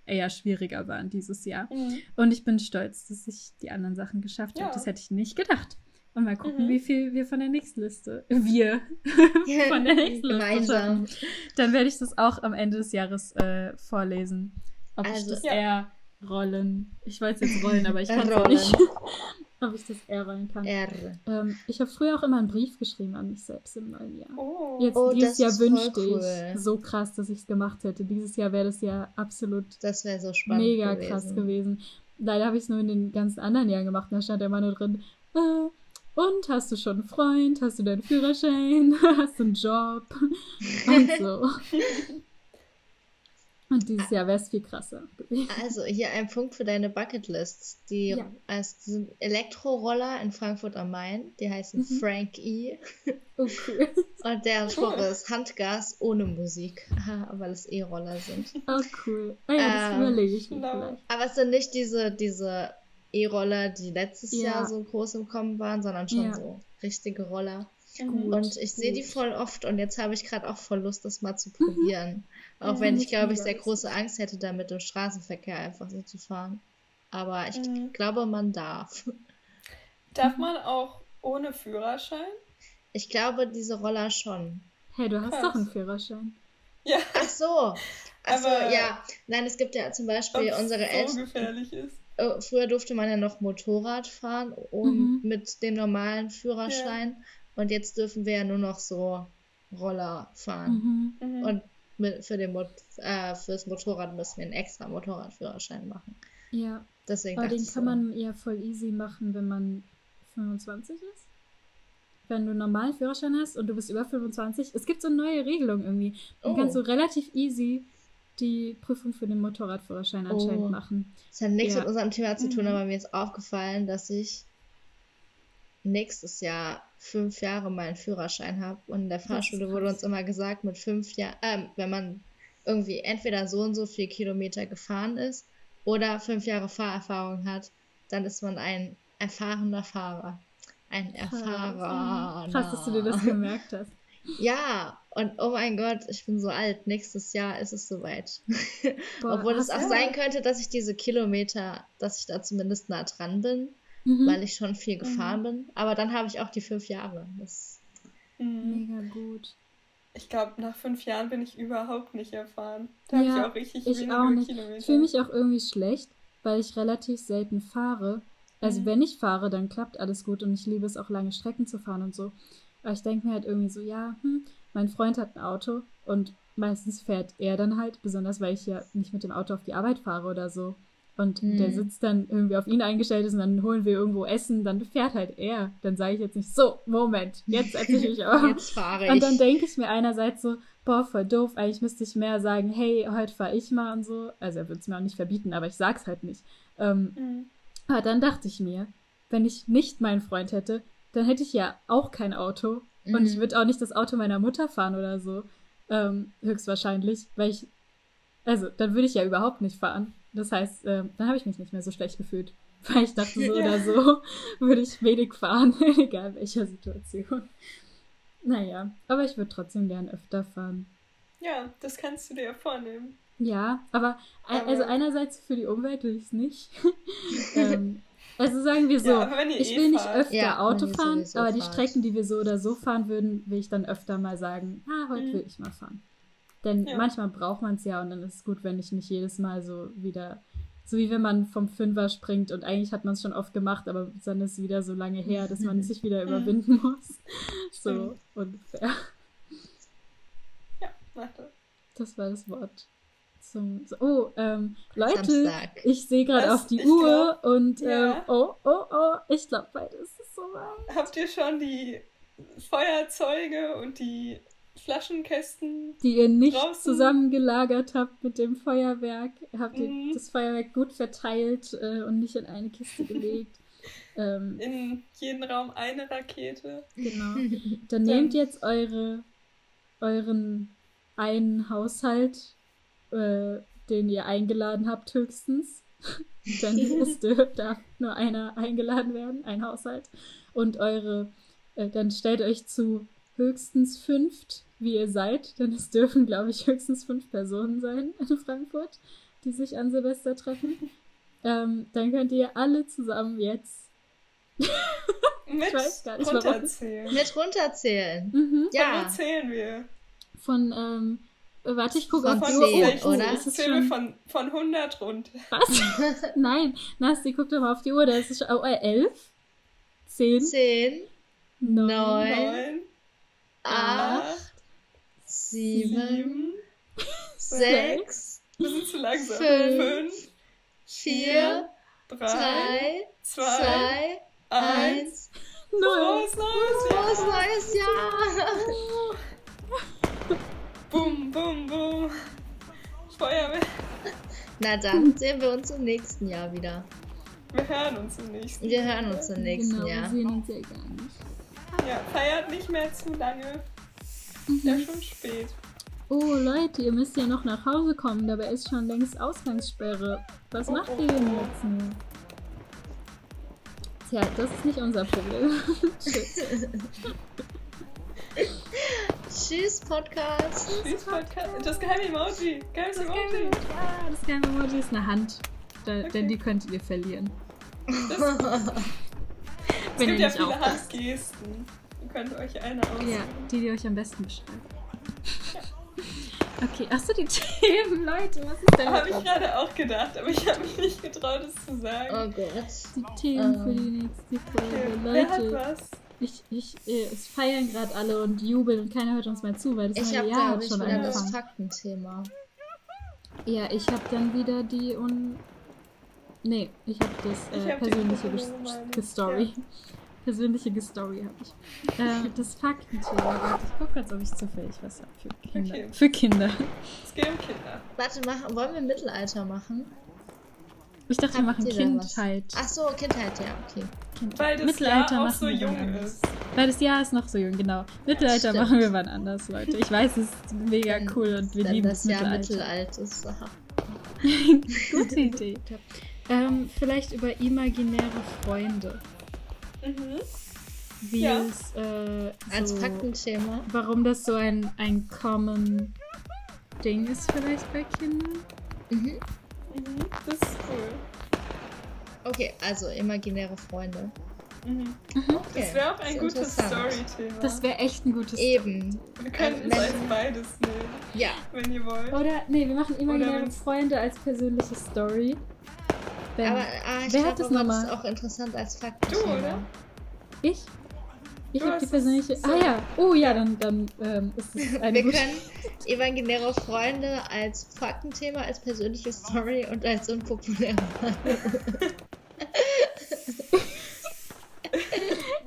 eher schwieriger waren dieses Jahr. Mhm. Und ich bin stolz, dass ich die anderen Sachen geschafft Ja. habe. Das hätte ich nicht gedacht. Und mal gucken, Mhm. wie viel wir von der nächsten Liste, wir <laughs> von der nächsten Liste Gemeinsam. schaffen. Dann werde ich das auch am Ende des Jahres äh, vorlesen. Ob ich Also- das Ja. eher rollen. Ich wollte es jetzt rollen, aber ich <laughs> kann es nicht. <laughs> Ob ich das eher rollen kann. R. Ähm, ich habe früher auch immer einen Brief geschrieben an mich selbst im neuen Jahr. Oh. Jetzt Oh, dieses Jahr wünschte cool. ich so krass, dass ich es gemacht hätte. Dieses Jahr wäre das ja absolut Das so spannend. mega gewesen. krass gewesen. Leider habe ich es nur in den ganzen anderen Jahren gemacht. Und da stand immer nur drin, äh, und hast du schon einen Freund? Hast du deinen Führerschein? <laughs> Hast du einen Job? Und so. Und dieses Jahr wäre es viel krasser. Also hier ein Punkt für deine Bucketlists. Die, Ja. es sind Elektroroller in Frankfurt am Main. Die heißen Mhm. Frank E. <laughs> Oh, cool. Und der Spruch ist Handgas ohne Musik. <laughs> Weil es E-Roller sind. Oh, cool. Ah ja, das Ähm, überlege ich mir genau. vielleicht. Aber es sind nicht diese, diese E-Roller, die letztes Ja. Jahr so groß im Kommen waren, sondern schon Ja. so richtige Roller. Mhm. Und ich sehe die gut. voll oft und jetzt habe ich gerade auch voll Lust, das mal zu probieren. <laughs> Auch wenn ich, glaube ich, sehr große Angst hätte, damit im Straßenverkehr einfach so zu fahren. Aber ich Mhm. glaube, man darf. Darf <laughs> man auch ohne Führerschein? Ich glaube, diese Roller schon. Hey, du hast Krass. doch einen Führerschein. Ja, Ach so. Ach so, Aber- ja. Nein, es gibt ja zum Beispiel unsere so Eltern. gefährlich ist. äh, Früher durfte man ja noch Motorrad fahren um, Mhm. mit dem normalen Führerschein. Und jetzt dürfen wir ja nur noch so Roller fahren. Mhm. Mhm. Und mit, für den Mo äh, fürs Motorrad müssen wir einen extra Motorradführerschein machen. Ja, Deswegen aber den kann so, man ja voll easy machen, wenn man 25 ist. Wenn du einen normalen Führerschein hast und du bist über 25. Es gibt so eine neue Regelung irgendwie. Dann Oh. kannst du relativ easy die Prüfung für den Motorradführerschein anscheinend Oh. machen. Das hat nichts Ja. mit unserem Thema zu tun, Mhm. aber mir ist aufgefallen, dass ich nächstes Jahr fünf Jahre meinen Führerschein habe. Und in der Fahrschule wurde uns immer gesagt, mit fünf Jahren, ähm, wenn man irgendwie entweder so und so viel Kilometer gefahren ist oder fünf Jahre Fahrerfahrung hat, dann ist man ein erfahrener Fahrer. Ein erfahrener. Krass, dass du dir das gemerkt hast. <laughs> Ja, und oh mein Gott, ich bin so alt. Nächstes Jahr ist es soweit. <laughs> Boah, Obwohl es auch sein könnte, dass ich diese Kilometer, dass ich da zumindest nah dran bin, Mhm. weil ich schon viel gefahren bin. Aber dann habe ich auch die fünf Jahre. Das, Mhm. Mega gut. Ich glaube, nach fünf Jahren bin ich überhaupt nicht erfahren. Da habe Ja, ich auch richtig ich wenige auch nicht. Kilometer. Ich fühle mich auch irgendwie schlecht, weil ich relativ selten fahre. Also Mhm. wenn ich fahre, dann klappt alles gut und ich liebe es auch lange Strecken zu fahren und so. Aber ich denke mir halt irgendwie so, ja, hm, mein Freund hat ein Auto und meistens fährt er dann halt, besonders weil ich ja nicht mit dem Auto auf die Arbeit fahre oder so. Und Mhm. der Sitz dann irgendwie auf ihn eingestellt ist und dann holen wir irgendwo Essen, dann fährt halt er. Dann sage ich jetzt nicht, so, Moment, jetzt setze ich mich <laughs> auf. jetzt fahre ich. Und dann denke ich mir einerseits so, boah, voll doof, eigentlich müsste ich mehr sagen, hey, heute fahre ich mal und so. Also er würde es mir auch nicht verbieten, aber ich sag's halt nicht. Ähm, Mhm. aber dann dachte ich mir, wenn ich nicht meinen Freund hätte, dann hätte ich ja auch kein Auto. Und Mhm. ich würde auch nicht das Auto meiner Mutter fahren oder so. Ähm, höchstwahrscheinlich, weil ich, also dann würde ich ja überhaupt nicht fahren. Das heißt, ähm, dann habe ich mich nicht mehr so schlecht gefühlt. <laughs> Weil ich dachte, so Ja. <laughs> oder so <laughs> würde ich wenig fahren, egal in welcher Situation. Naja, aber ich würde trotzdem gern öfter fahren. Ja, das kannst du dir ja vornehmen. Ja, aber, ein- Aber- also einerseits für die Umwelt will ich es nicht. ähm, also sagen wir so, Ja, ich eh will nicht fahrt. öfter Ja, Auto fahren, aber die fahrt. Strecken, die wir so oder so fahren würden, will ich dann öfter mal sagen, ah, heute Mhm. will ich mal fahren. Denn Ja. manchmal braucht man es ja und dann ist es gut, wenn ich nicht jedes Mal so wieder, so wie wenn man vom Fünfer springt und eigentlich hat man es schon oft gemacht, aber dann ist es wieder so lange her, <laughs> dass man sich wieder überwinden muss. <laughs> So ungefähr. Ja, mach das. War das Wort. Zum, so, oh, ähm, Leute, Samstag. ich sehe gerade auf die Uhr und ja. ähm, oh, oh, oh, ich glaube, bald ist es soweit. Habt ihr schon die Feuerzeuge und die Flaschenkästen? Die ihr nicht Draußen. zusammengelagert habt mit dem Feuerwerk. Habt ihr Mhm. das Feuerwerk gut verteilt äh, und nicht in eine Kiste gelegt. <laughs> ähm, In jeden Raum eine Rakete. genau. <laughs> Dann nehmt jetzt eure, euren einen Haushalt, äh, den ihr eingeladen habt, höchstens. <laughs> Denn es darf nur einer eingeladen werden, ein Haushalt. Und eure, äh, dann stellt euch zu höchstens fünft, wie ihr seid, denn es dürfen, glaube ich, höchstens fünf Personen sein in Frankfurt, die sich an Silvester treffen. Ähm, dann könnt ihr alle zusammen jetzt. <laughs> Mit weiß gar nicht, warum. runterzählen. Mit runterzählen. Mhm. Ja. Ja. Wo zählen wir? Von, ähm, äh, warte, ich gucke Von auf die Uhr. sechzehn. Oh, oder? ist es Zählen wir schon... von, von 100 runter. Was? <laughs> Nein, Nasti, guck doch mal auf die Uhr. Da ist es schon... Oh, äh, elf, zehn, Zehn, neun, neun, 9, acht, 8, sieben, 7. sechs, Wir. Fünf, 5, vier, 3, drei, 2, zwei, 1. eins. null. Frohes neues Frohes Jahr! neues Jahr! Bum, bum, bum. Feuerwerk. Na dann sehen wir uns im nächsten Jahr wieder. Wir hören uns im nächsten Wir hören uns im nächsten genau, wir Jahr. sehen uns ja gar nicht. Ja, feiert nicht mehr zu lange. Ist ja schon spät. Oh Leute, ihr müsst ja noch nach Hause kommen, dabei ist schon längst Ausgangssperre. Was Oh, macht oh, ihr denn oh. jetzt nur? Tja, das ist nicht unser Problem. <laughs> Shit. Tschüss, Podcast. Tschüss, Podcast. Das geheime Emoji. Geiles Emoji. Ja, das geheime Emoji ist eine Hand. Da, Okay. Denn die könntet ihr verlieren. <laughs> Es Wenn gibt ihr ja nicht viele aufpasst. Handgesten. Ihr könnt euch eine aussuchen. Ja, die, die euch am besten beschreiben. <laughs> Okay, achso, die <laughs> Themen, Leute, was ist denn Habe ich gerade auch gedacht, aber ich habe mich nicht getraut, es zu Oh sagen. Gott. die Themen für Ähm. die nächste Okay, Folge? wer hat Leute, was? ich, ich, äh, es feiern gerade alle und jubeln und keiner hört uns mal zu, weil das Ich neue habe, Jahr glaube hat ich, schon wieder das angefangen. Faktenthema. Ja, ich habe dann wieder die un... Nee, ich habe das Ich äh, hab die persönliche Gestory. <laughs> Persönliche Gestory habe ich. Äh, <laughs> das Faktenthema. Warte, ich gucke kurz, ob ich zufällig was habe für Kinder. Okay. Für Kinder. Es geht um Kinder. Warte, machen, wollen wir Mittelalter machen? Ich dachte, wir Habt machen da was? Kindheit. Ach so, Kindheit, ja, okay. Kindheit. Weil das Mittelalter Jahr auch machen so wir jung ist. Weil das Jahr ist noch so jung, genau. Mittelalter machen wir wann anders, Leute. Ich weiß, es ist mega cool und wir Dann lieben das das Jahr Mittelalter. Mittelalter. Aha. <laughs> Gute Idee. Ähm, vielleicht über imaginäre Freunde. Mhm. Wie Ja. es äh, Als so, Faktenthema. warum das so ein, ein common Ding ist vielleicht bei Kindern. Mhm. Mhm. Das ist cool. Okay, also imaginäre Freunde. Mhm. Okay. Das wäre auch ein gutes. Story-Thema. Das wäre echt ein gutes Eben. Wir könnten es Wenn- als beides nehmen, Ja. wenn ihr wollt. Oder, nee, wir machen imaginäre Freunde als persönliche Story. Wenn, Aber ah, ich wer hat glaube, das nochmal? ist auch interessant als Du, Faktenthema. oder? Ich? Ich Du habe die persönliche. es so. Ah ja. Oh ja, dann, dann ähm, ist es <laughs> eine Wir können imaginäre Freunde als Faktenthema, als persönliche Story und als unpopuläre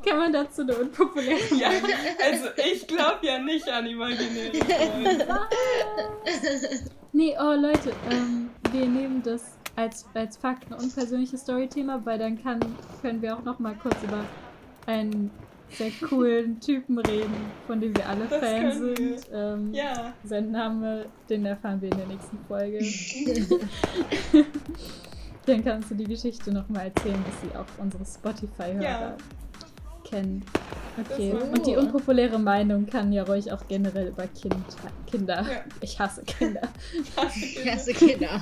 Kann man dazu eine unpopuläre. <laughs> Ja, <laughs> also ich glaube ja nicht an imaginäre Freunde. Nee, oh Leute, ähm, wir nehmen das als, als Fakten und persönliches Storythema, weil dann kann, können wir auch noch mal kurz über einen sehr coolen <laughs> Typen reden, von dem wir alle Das Fan können wir. sind. Ähm, Ja, Sein Name, den erfahren wir in der nächsten Folge. <laughs> dann kannst du die Geschichte noch mal erzählen, dass sie auch unsere Spotify-Hörer Ja. kennen. Okay, und die unpopuläre Meinung kann ja ruhig auch generell über kind, Kinder. Ja. Ich hasse Kinder. Erste Kinder.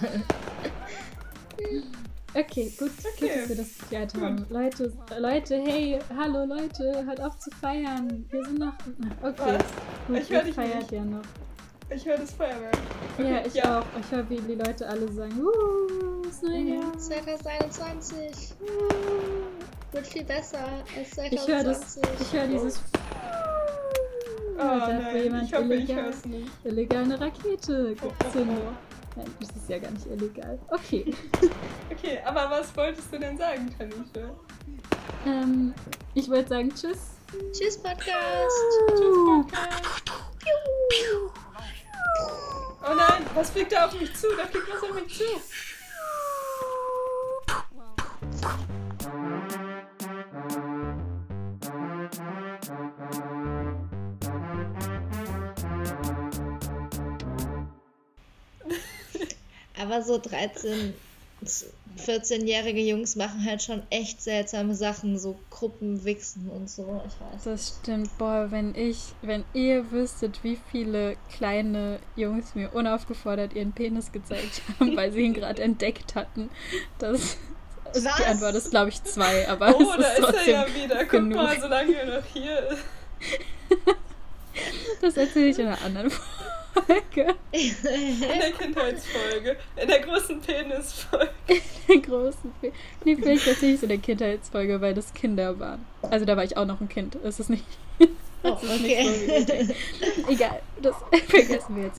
Okay, gut, Okay, gut, dass wir das geklärt gut. haben. Leute, Leute, hey, hallo Leute, hört auf zu feiern. Wir sind noch. Okay, Was? gut, Ich hör ihr feiert nicht. ja noch. ich höre das Feuerwerk. Okay, ja, ich auch. Ich höre, wie die Leute alle sagen, uh, das neue Mhm. Jahr. 2021 wird viel besser als Ich höre das, 2020. ich höre dieses. Oh ob nein, jemand ich hoffe, ich illegal, höre es nicht. illegal eine Rakete Oh, oh, gezündet. oh. Nein, das ist ja gar nicht illegal. Okay. <laughs> Okay, aber was wolltest du denn sagen, Tanisha? ähm, ich wollte sagen Tschüss. Tschüss, Podcast. Tschüss, Podcast. Oh nein, was fliegt da auf mich zu? Da fliegt was auf mich zu. Aber so 13, 14-jährige Jungs machen halt schon echt seltsame Sachen, so Gruppenwichsen und so. Ich weiß. Das stimmt, boah, wenn ich, wenn ihr wüsstet, wie viele kleine Jungs mir unaufgefordert ihren Penis gezeigt <laughs> haben, weil sie ihn gerade entdeckt hatten, das also die? Antwort ist, glaube ich, zwei, aber Oh, es da ist ist er ja wieder. Guck genug. mal, solange er noch hier ist. <laughs> Das erzähle ich in einer anderen Folge. In der Kindheitsfolge. In der großen Penisfolge. <laughs> Der großen Fe Nee, vielleicht erzähle ich es in der Kindheitsfolge, weil das Kinder waren. Also da war ich auch noch ein Kind. Es <laughs> ist nicht. Oh, Das ist nicht so okay. Egal, das <laughs> vergessen wir jetzt.